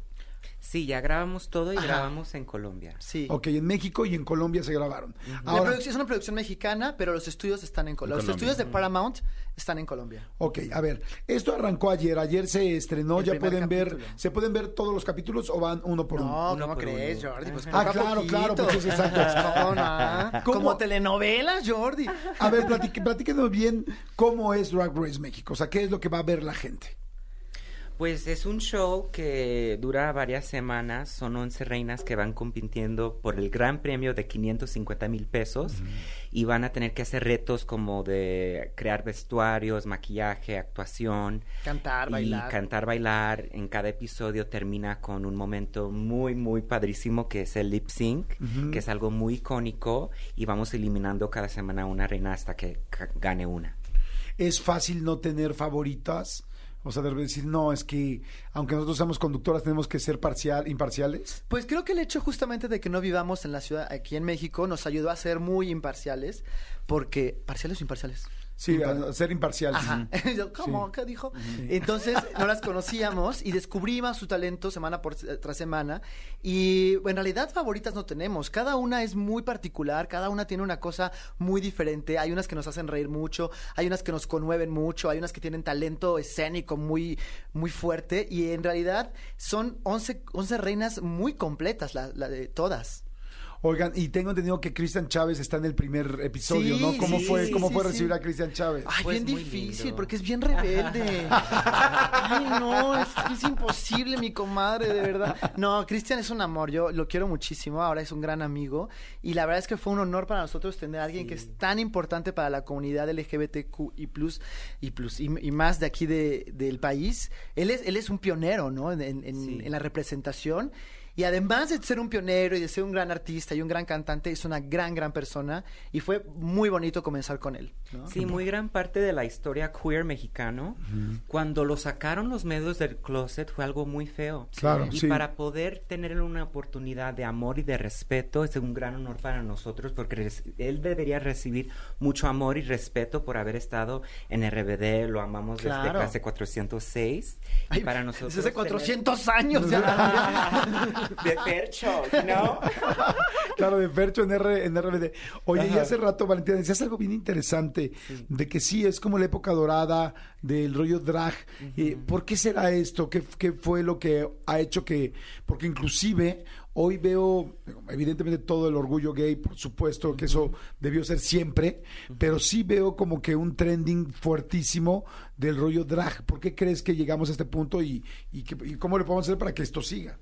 Speaker 7: Sí, ya grabamos todo y
Speaker 8: Ajá.
Speaker 7: grabamos en Colombia.
Speaker 8: Sí.
Speaker 2: Ok, en México y en Colombia se grabaron.
Speaker 8: La
Speaker 2: Ahora,
Speaker 8: producción- es una producción mexicana, pero los estudios están en Colombia. Los
Speaker 4: Colombia.
Speaker 8: estudios de Paramount están en Colombia.
Speaker 2: ok, a ver, esto arrancó ayer, ayer se estrenó,
Speaker 8: El
Speaker 2: ya pueden ver. ¿se pueden ver todos los capítulos o van uno por uno?
Speaker 8: No, ¿cómo
Speaker 7: por
Speaker 8: crees,
Speaker 7: uno.
Speaker 8: Jordi? Pues
Speaker 2: Ah, claro, claro, pues es exacto.
Speaker 8: Como telenovelas, Jordi.
Speaker 2: A ver, platique, platíquenos bien cómo es Drag Race México, o sea, qué es lo que va a ver la gente.
Speaker 7: Pues es un show que dura varias semanas. Son 11 reinas que van compitiendo por el gran premio de 550 mil pesos y van a tener que hacer retos como de crear vestuarios, maquillaje, actuación.
Speaker 8: Cantar,
Speaker 7: y
Speaker 8: bailar.
Speaker 7: cantar, bailar. En cada episodio termina con un momento muy, muy padrísimo que es el lip sync, que es algo muy icónico y vamos eliminando cada semana una reina hasta que gane una.
Speaker 2: es fácil no tener favoritas. O sea, de decir, no, es que aunque nosotros seamos conductoras, tenemos que ser parcial, imparciales.
Speaker 8: Pues creo que el hecho justamente de que no vivamos en la ciudad, aquí en México, nos ayudó a ser muy imparciales, porque... ¿Parciales o imparciales?
Speaker 2: Sí,
Speaker 8: Impar-
Speaker 2: a ser imparciales.
Speaker 8: Ajá. Yo, ¿Cómo?
Speaker 2: Sí.
Speaker 8: ¿Qué dijo? Entonces, no las conocíamos y descubrimos su talento semana por tras semana. Y en realidad favoritas no tenemos. Cada una es muy particular, cada una tiene una cosa muy diferente. Hay unas que nos hacen reír mucho, hay unas que nos conmueven mucho, hay unas que tienen talento escénico muy, muy fuerte. Y en realidad son 11, 11 reinas muy completas, la, la de todas.
Speaker 2: Oigan, y tengo entendido que Cristian Chávez está en el primer episodio,
Speaker 8: Sí,
Speaker 2: ¿no? ¿Cómo
Speaker 8: sí,
Speaker 2: fue,
Speaker 8: sí,
Speaker 2: cómo
Speaker 8: sí,
Speaker 2: fue
Speaker 8: sí.
Speaker 2: recibir a Cristian Chávez?
Speaker 8: Ay,
Speaker 7: Pues
Speaker 8: bien difícil,
Speaker 7: lindo.
Speaker 8: porque es bien rebelde. Ay, no, es, es imposible, mi comadre, de verdad. No, Cristian es un amor, yo lo quiero muchísimo, ahora es un gran amigo. Y la verdad es que fue un honor para nosotros tener a alguien que es tan importante para la comunidad LGBTQ y plus, y plus, y, y más de aquí de- del país. Él es, él es un pionero, ¿no? En, en- en-
Speaker 7: Sí.
Speaker 8: en la representación. Y además de ser un pionero y de ser un gran artista y un gran cantante, es una gran, gran persona. Y fue muy bonito comenzar con él. ¿no?
Speaker 7: Sí, muy gran parte de la historia queer mexicano, cuando lo sacaron los medios del closet fue algo muy feo.
Speaker 2: Claro,
Speaker 7: y
Speaker 2: sí.
Speaker 7: para poder tener una oportunidad de amor y de respeto es un gran honor para nosotros porque él debería recibir mucho amor y respeto por haber estado en RBD, lo amamos
Speaker 8: Claro.
Speaker 7: desde casi 406 y
Speaker 8: Ay,
Speaker 7: para nosotros
Speaker 8: Desde hace
Speaker 7: tener-
Speaker 8: 400 años ya.
Speaker 7: de Fercho, ¿no?
Speaker 2: Claro, de Fercho en, R, en RBD. Oye, y hace rato, Valentina, decías algo bien interesante, de que sí, es como la época dorada del rollo drag. Eh, ¿Por qué será esto? ¿Qué, ¿Qué fue lo que ha hecho que...? Porque inclusive hoy veo, evidentemente, todo el orgullo gay, por supuesto, que eso debió ser siempre, pero sí veo como que un trending fuertísimo del rollo drag. ¿Por qué crees que llegamos a este punto y, y, que- y cómo le podemos hacer para que esto siga?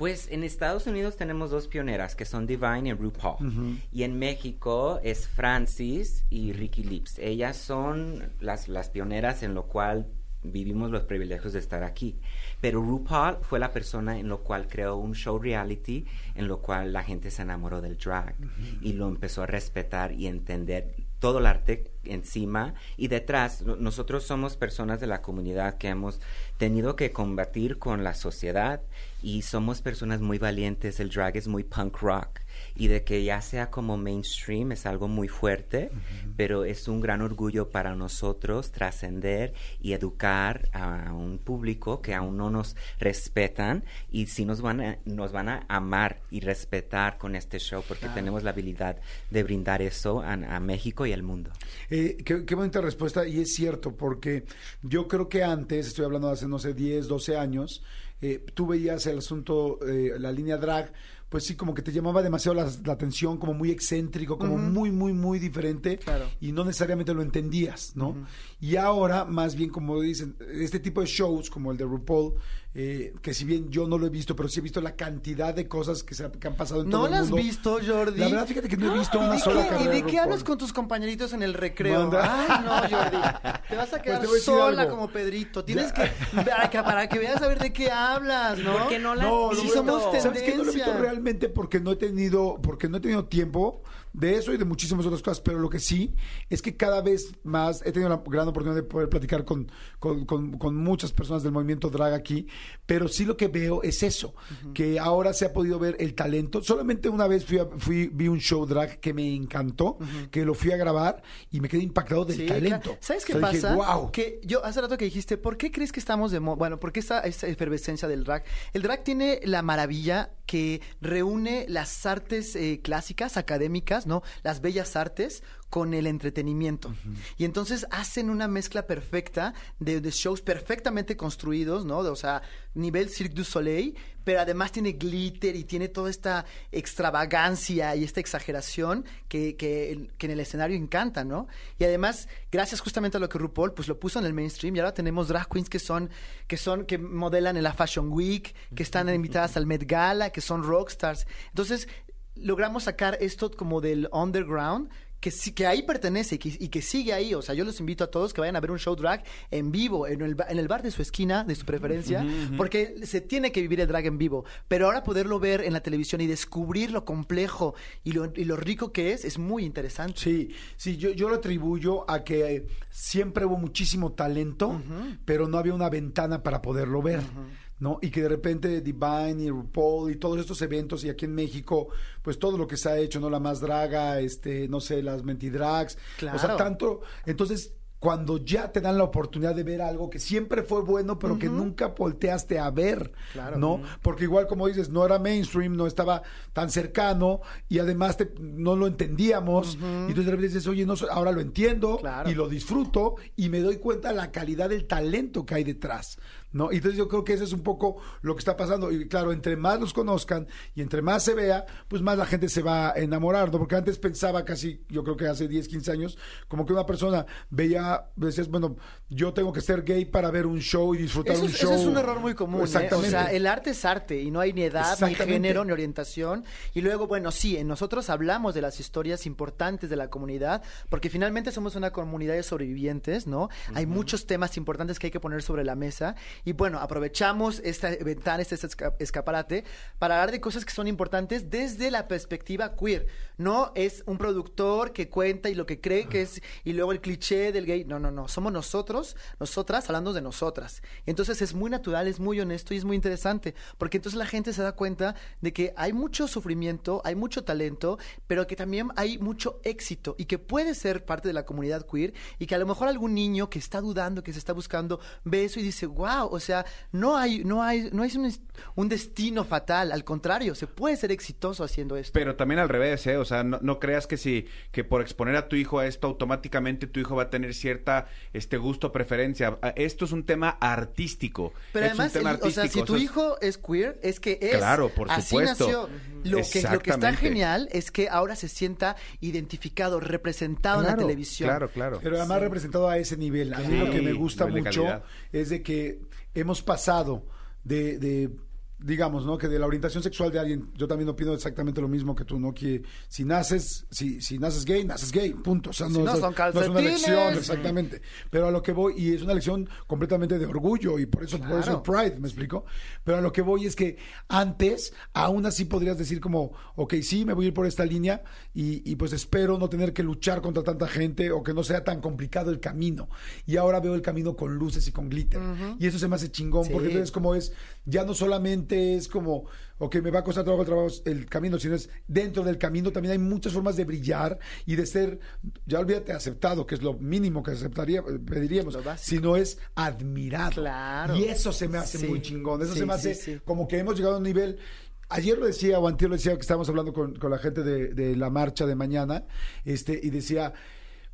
Speaker 7: Pues en Estados Unidos tenemos dos pioneras que son Divine y RuPaul. Y en México es Francis y Ricky Lips. Ellas son las, las pioneras en lo cual vivimos los privilegios de estar aquí. Pero RuPaul fue la persona en lo cual creó un show reality en lo cual la gente se enamoró del drag y lo empezó a respetar y entender todo el arte encima y detrás. No- Nosotros somos personas de la comunidad que hemos tenido que combatir con la sociedad y somos personas muy valientes. El drag es muy punk rock y de que ya sea como mainstream es algo muy fuerte, pero es un gran orgullo para nosotros trascender y educar a un público que aún no nos respetan y sí nos van a, nos van a amar y respetar con este show porque tenemos la habilidad de brindar eso a, a México y al mundo.
Speaker 2: Eh, qué, qué bonita respuesta, y es cierto, porque yo creo que antes, estoy hablando de hace, no sé, 10, 12 años, eh, tú veías el asunto, eh, la línea drag, pues sí, como que te llamaba demasiado la, la atención, como muy excéntrico, como muy, muy, muy diferente,
Speaker 8: Claro.
Speaker 2: y no necesariamente lo entendías, ¿no? Y ahora, más bien, como dicen, este tipo de shows, como el de RuPaul, eh, que si bien yo no lo he visto, pero sí he visto la cantidad de cosas que, se, ha- que han pasado en
Speaker 8: ¿No
Speaker 2: todo el
Speaker 8: la has
Speaker 2: mundo.
Speaker 8: visto, Jordi?
Speaker 2: La verdad, fíjate que no he visto
Speaker 8: ¿Y
Speaker 2: una
Speaker 8: de
Speaker 2: sola
Speaker 8: qué-
Speaker 2: carrera
Speaker 8: ¿Y de
Speaker 2: de
Speaker 8: qué hablas con tus compañeritos en el recreo?
Speaker 2: Manda.
Speaker 8: Ay, no, Jordi. Te vas a quedar
Speaker 2: Pues a decir
Speaker 8: sola
Speaker 2: algo.
Speaker 8: como Pedrito. Tienes que para, que... para que veas a ver de qué hablas, ¿no?
Speaker 7: ¿Por qué no has
Speaker 2: No,
Speaker 8: Si
Speaker 2: no,
Speaker 8: somos
Speaker 2: no, ¿Sabes qué? No lo he visto realmente porque no he tenido, porque no he tenido tiempo de eso y de muchísimas otras cosas, pero lo que sí es que cada vez más he tenido la gran oportunidad de poder platicar con, con, con- con muchas personas del movimiento drag aquí, pero sí lo que veo es eso, que ahora se ha podido ver el talento. Solamente una vez fui, a- fui vi un show drag que me encantó, que lo fui a grabar y me quedé impactado del
Speaker 8: Sí,
Speaker 2: talento.
Speaker 8: claro. ¿Sabes qué
Speaker 2: O sea, dije,
Speaker 8: pasa? Que yo hace rato que dijiste, ¿por qué crees que estamos de moda? Bueno, ¿por qué esta, esta efervescencia del drag? El drag tiene la maravilla que reúne las artes eh, clásicas, académicas, ¿no? Las bellas artes con el entretenimiento. Y entonces hacen una mezcla perfecta de, de shows perfectamente construidos, ¿no? De, o sea, nivel Cirque du Soleil, pero además tiene glitter y tiene toda esta extravagancia y esta exageración que, que, que en el escenario encanta, ¿no? Y además, gracias justamente a lo que RuPaul pues lo puso en el mainstream y ahora tenemos drag queens que son, que son, que modelan en la Fashion Week, que están invitadas al Met Gala, que son rockstars. Entonces, logramos sacar esto como del underground que sí que ahí pertenece y que, y que sigue ahí. O sea, yo los invito a todos que vayan a ver un show drag en vivo, en el, en el bar de su esquina, de su preferencia, porque se tiene que vivir el drag en vivo. Pero ahora poderlo ver en la televisión y descubrir lo complejo y lo, y lo rico que es, es muy interesante.
Speaker 2: Sí, sí, yo, yo lo atribuyo a que siempre hubo muchísimo talento, pero no había una ventana para poderlo ver. ¿No? Y que de repente Divine y RuPaul y todos estos eventos y aquí en México, pues todo lo que se ha hecho, ¿no? La más draga, este, no sé, las mentidrags, o sea,
Speaker 8: Claro.
Speaker 2: tanto, entonces cuando ya te dan la oportunidad de ver algo que siempre fue bueno, pero que nunca volteaste a ver,
Speaker 8: Claro.
Speaker 2: ¿no? Porque igual como dices, no era mainstream, no estaba tan cercano y además te- no lo entendíamos. Y entonces de repente dices, oye, no, ahora lo entiendo
Speaker 8: Claro.
Speaker 2: y lo disfruto y me doy cuenta de la calidad del talento que hay detrás, ¿no? Y entonces yo creo que eso es un poco lo que está pasando. Y claro, entre más los conozcan y entre más se vea, pues más la gente se va a enamorar, ¿no? Porque antes pensaba casi, yo creo que hace 10, 15 años, como que una persona veía decías, bueno, yo tengo que ser gay para ver un show y disfrutar
Speaker 8: Eso
Speaker 2: un show.
Speaker 8: eso es un error muy común. ¿eh?
Speaker 2: Exactamente.
Speaker 8: O sea, el arte es arte y no hay ni edad, ni género, ni orientación. Y luego, bueno, sí, en nosotros hablamos de las historias importantes de la comunidad, porque finalmente somos una comunidad de sobrevivientes, ¿no? Hay muchos temas importantes que hay que poner sobre la mesa. Y bueno, aprovechamos esta ventana, este esca- escaparate, para hablar de cosas que son importantes desde la perspectiva queer. No es un productor que cuenta y lo que cree que es, y luego el cliché del gay. No, no, no. Somos nosotros, nosotras, hablando de nosotras. Entonces es muy natural, es muy honesto y es muy interesante, porque entonces la gente se da cuenta de que hay mucho sufrimiento, hay mucho talento, pero que también hay mucho éxito y que puede ser parte de la comunidad queer y que a lo mejor algún niño que está dudando, que se está buscando, ve eso y dice, wow, o sea, no hay, no hay, no es un, un destino fatal, al contrario, se puede ser exitoso haciendo esto.
Speaker 4: Pero también al revés, ¿eh? O sea, no, no creas que si que por exponer a tu hijo a esto automáticamente tu hijo va a tener cierta este gusto preferencia. Esto es un tema artístico.
Speaker 8: Pero
Speaker 4: Es un
Speaker 8: además,
Speaker 4: tema
Speaker 8: el- o sea, si
Speaker 4: artístico,
Speaker 8: tu
Speaker 4: o sea,
Speaker 8: hijo es queer, es que es.
Speaker 4: Claro, por
Speaker 8: así
Speaker 4: supuesto.
Speaker 8: nació. Lo que, lo que está genial es que ahora se sienta identificado, representado en la
Speaker 4: Claro,
Speaker 8: televisión.
Speaker 4: Claro, claro.
Speaker 2: Pero además representado a ese nivel. A mí
Speaker 4: Sí,
Speaker 2: lo que me gusta mucho
Speaker 4: calidad.
Speaker 2: es de que hemos pasado de, de, digamos, ¿no? Que de la orientación sexual de alguien, yo también opino exactamente lo mismo que tú, ¿no? Que si naces, si, si naces gay, naces gay, punto. O sea,
Speaker 8: Si no, son
Speaker 2: no es una elección, exactamente. Pero a lo que voy, y es una elección completamente de orgullo, y por eso, por eso el
Speaker 8: Claro.
Speaker 2: Pride, ¿me explico? Pero a lo que voy es que antes, aún así podrías decir como, ok, sí, me voy a ir por esta línea, y, y pues espero no tener que luchar contra tanta gente, o que no sea tan complicado el camino. Y ahora veo el camino con luces y con glitter. Y eso se me hace chingón,
Speaker 8: Sí.
Speaker 2: porque entonces como es, ya no solamente es como, ok, me va a costar trabajo el, trabajo, el camino, sino es dentro del camino también hay muchas formas de brillar y de ser, ya olvídate, aceptado, que es lo mínimo que aceptaría, pediríamos,
Speaker 8: Lo básico.
Speaker 2: sino es admirado.
Speaker 8: Claro.
Speaker 2: Y eso se me hace
Speaker 8: Sí.
Speaker 2: muy chingón, eso
Speaker 8: Sí,
Speaker 2: se me hace
Speaker 8: sí.
Speaker 2: como que hemos llegado a un nivel... Ayer lo decía, o antier lo decía, que estábamos hablando con, con la gente de, de la marcha de mañana, este, y decía,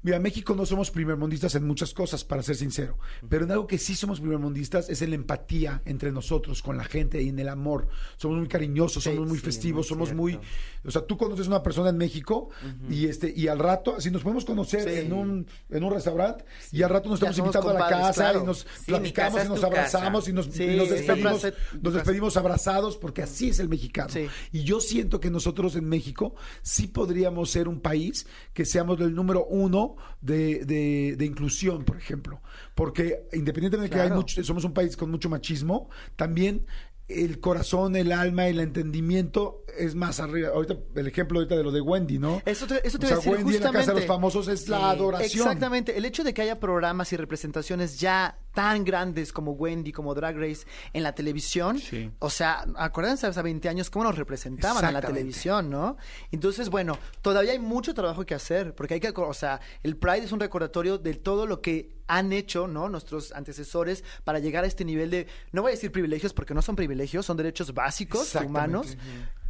Speaker 2: mira, México no somos primermundistas en muchas cosas, para ser sincero, pero en algo que sí somos primermundistas es en la empatía entre nosotros, con la gente y en el amor. Somos muy cariñosos,
Speaker 8: Sí,
Speaker 2: somos muy
Speaker 7: sí,
Speaker 2: festivos,
Speaker 7: muy
Speaker 2: somos muy... O sea, tú conoces a una persona en México y este y al rato, así nos podemos conocer
Speaker 8: Sí.
Speaker 2: en un en un restaurante y al rato nos somos invitando a la casa
Speaker 8: claro.
Speaker 2: y nos platicamos y nos abrazamos
Speaker 7: casa.
Speaker 2: y nos, y nos despedimos,
Speaker 8: casa-
Speaker 2: nos despedimos abrazados porque así es el mexicano. Y yo siento que nosotros en México sí podríamos ser un país que seamos el número uno de, de- de inclusión, por ejemplo. Porque independientemente de que hay mucho, somos un país con mucho machismo, también el corazón, el alma, el entendimiento es más arriba. Ahorita, el ejemplo ahorita de lo de Wendy, ¿no?
Speaker 8: Eso te, eso te
Speaker 2: O
Speaker 8: a
Speaker 2: sea,
Speaker 8: decir
Speaker 2: Wendy en la Casa de los
Speaker 8: justamente.
Speaker 2: Famosos es la adoración.
Speaker 8: Exactamente. El hecho de que haya programas y representaciones ya tan grandes como Wendy, como Drag Race en la televisión,
Speaker 4: Sí.
Speaker 8: o sea, acuérdense hace 20 años cómo nos representaban en la televisión, ¿no? Entonces, bueno, todavía hay mucho trabajo que hacer, porque hay que, o sea, el Pride es un recordatorio de todo lo que han hecho, ¿no? Nuestros antecesores para llegar a este nivel de, no voy a decir privilegios porque no son privilegios, son derechos básicos humanos.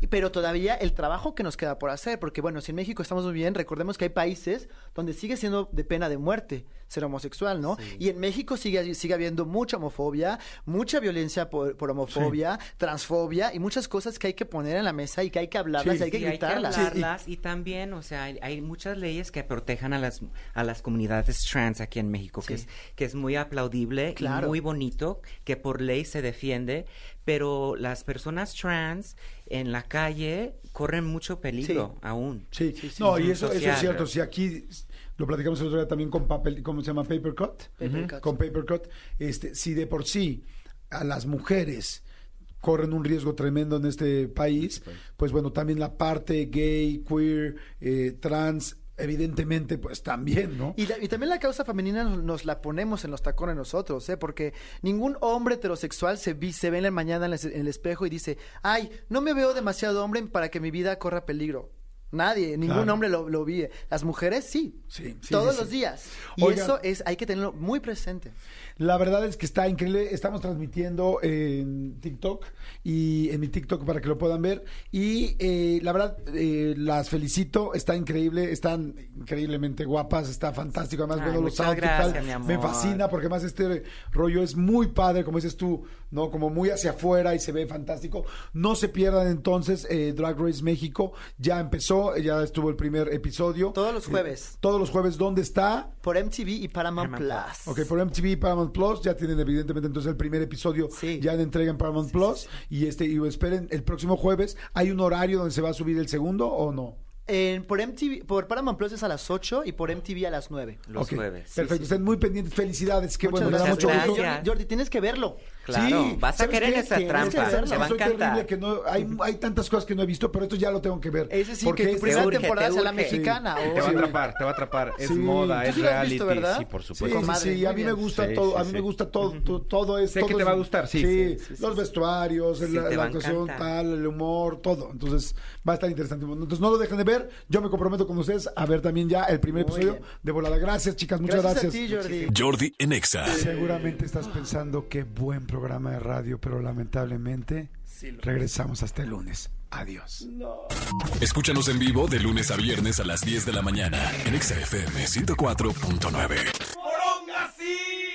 Speaker 8: Y- Pero todavía el trabajo que nos queda por hacer, porque bueno, si en México estamos muy bien, recordemos que hay países donde sigue siendo de pena de muerte ser homosexual, ¿no? Y en México sigue, sigue habiendo mucha homofobia, mucha violencia por, por homofobia, transfobia y muchas cosas que hay que poner en la mesa y que hay que hablarlas
Speaker 2: Sí.
Speaker 8: y hay que
Speaker 7: Sí, hay que
Speaker 8: gritarlas.
Speaker 7: hablarlas y también, o sea, hay, hay muchas leyes que protejan a las a las comunidades trans aquí en México, que es que es muy aplaudible
Speaker 8: Claro.
Speaker 7: y muy bonito, que por ley se defiende, pero las personas trans en la calle corren mucho peligro
Speaker 8: Sí.
Speaker 7: aún.
Speaker 2: Sí,
Speaker 8: Sí, sí,
Speaker 2: no,
Speaker 7: sí.
Speaker 2: y eso, eso es cierto. Si aquí lo platicamos el otro día también con papel, ¿cómo se llama? Paper cut.
Speaker 8: Paper cut.
Speaker 2: Con paper cut. Este, si de por sí a las mujeres corren un riesgo tremendo en este país, pues bueno, también la parte gay, queer, eh, trans, evidentemente, pues también, ¿no?
Speaker 8: Y, la- y también la causa femenina nos, nos la ponemos en los tacones nosotros, ¿eh? Porque ningún hombre heterosexual se, vi- se ve en la mañana en el, en el espejo y dice, ay, no me veo demasiado hombre para que mi vida corra peligro. Nadie, ningún
Speaker 2: Claro.
Speaker 8: hombre lo, lo vi. Las mujeres sí.
Speaker 2: Sí, sí,
Speaker 8: Todos
Speaker 2: sí,
Speaker 8: los días. Y
Speaker 2: Oigan.
Speaker 8: eso es, hay que tenerlo muy presente.
Speaker 2: La verdad es que está increíble. Estamos transmitiendo en TikTok y en mi TikTok para que lo puedan ver. Y eh, la verdad, eh, las felicito. Está increíble. Están increíblemente guapas. Está fantástico. Además,
Speaker 7: Ay,
Speaker 2: veo los
Speaker 7: muchas
Speaker 2: outfits, tal.
Speaker 7: gracias, mi amor.
Speaker 2: Me fascina porque además este rollo es muy padre, como dices tú, ¿no? Como muy hacia afuera y se ve fantástico. No se pierdan entonces eh, Drag Race México. Ya empezó. ya estuvo el primer episodio.
Speaker 8: Todos los jueves.
Speaker 2: Todos los jueves, ¿dónde está?
Speaker 8: Por MTV y Paramount,
Speaker 7: Paramount
Speaker 8: Plus.
Speaker 2: Ok, por MTV y Paramount Plus ya tienen evidentemente entonces el primer episodio
Speaker 8: Sí.
Speaker 2: ya en entrega en Paramount Plus y este y esperen el próximo jueves hay un horario donde se va a subir el segundo o no.
Speaker 8: En- por MTV, por Paramount Plus es a las 8 y por MTV a las 9.
Speaker 7: Los
Speaker 2: Ok,
Speaker 7: jueves.
Speaker 2: Perfecto, estén muy pendientes. Felicidades, qué bueno, me da
Speaker 7: gracias.
Speaker 2: mucho gusto.
Speaker 7: Gracias.
Speaker 8: Jordi, tienes que verlo.
Speaker 7: Claro, vas a
Speaker 2: ¿sabes
Speaker 7: querer
Speaker 2: qué?
Speaker 7: esa
Speaker 2: Tienes
Speaker 7: trampa,
Speaker 2: que
Speaker 7: te va a encantar.
Speaker 2: que no, hay, hay tantas cosas que no he visto, pero esto ya lo tengo que ver.
Speaker 8: Ese sí,
Speaker 2: Porque
Speaker 8: que tu
Speaker 2: es-
Speaker 8: primera
Speaker 7: urge,
Speaker 8: temporada
Speaker 7: te
Speaker 8: sea la mexicana.
Speaker 2: Sí.
Speaker 8: oh.
Speaker 4: Te va a
Speaker 2: Sí.
Speaker 4: atrapar, te va a atrapar. Es
Speaker 2: Sí.
Speaker 4: moda, es
Speaker 8: sí
Speaker 4: reality.
Speaker 8: visto, ¿verdad?
Speaker 4: Sí, por
Speaker 2: Sí,
Speaker 4: supuesto.
Speaker 2: sí,
Speaker 8: Comadre,
Speaker 2: sí, a mí me gusta
Speaker 4: Sí,
Speaker 2: todo,
Speaker 4: sí,
Speaker 2: a mí me
Speaker 4: sí.
Speaker 2: gusta todo, to- todo es
Speaker 4: Sé
Speaker 2: todo
Speaker 4: que te
Speaker 2: es-
Speaker 4: va a gustar, sí, sí,
Speaker 2: los vestuarios,
Speaker 7: Sí,
Speaker 2: la,
Speaker 7: te
Speaker 2: la actuación tal, el humor, todo. Entonces, va a estar interesante. Entonces, no lo dejen de ver. Yo me comprometo con ustedes a ver también ya el primer episodio de Volada. Gracias, chicas, muchas
Speaker 8: Gracias,
Speaker 2: gracias.
Speaker 8: a ti, Jordi.
Speaker 1: Jordi en Exa.
Speaker 2: Seguramente estás pensando qué buen programa programa de radio, pero lamentablemente regresamos hasta el lunes. Adiós.
Speaker 1: Escúchanos en vivo de lunes a viernes a las 10 de la mañana en XFM 104.9.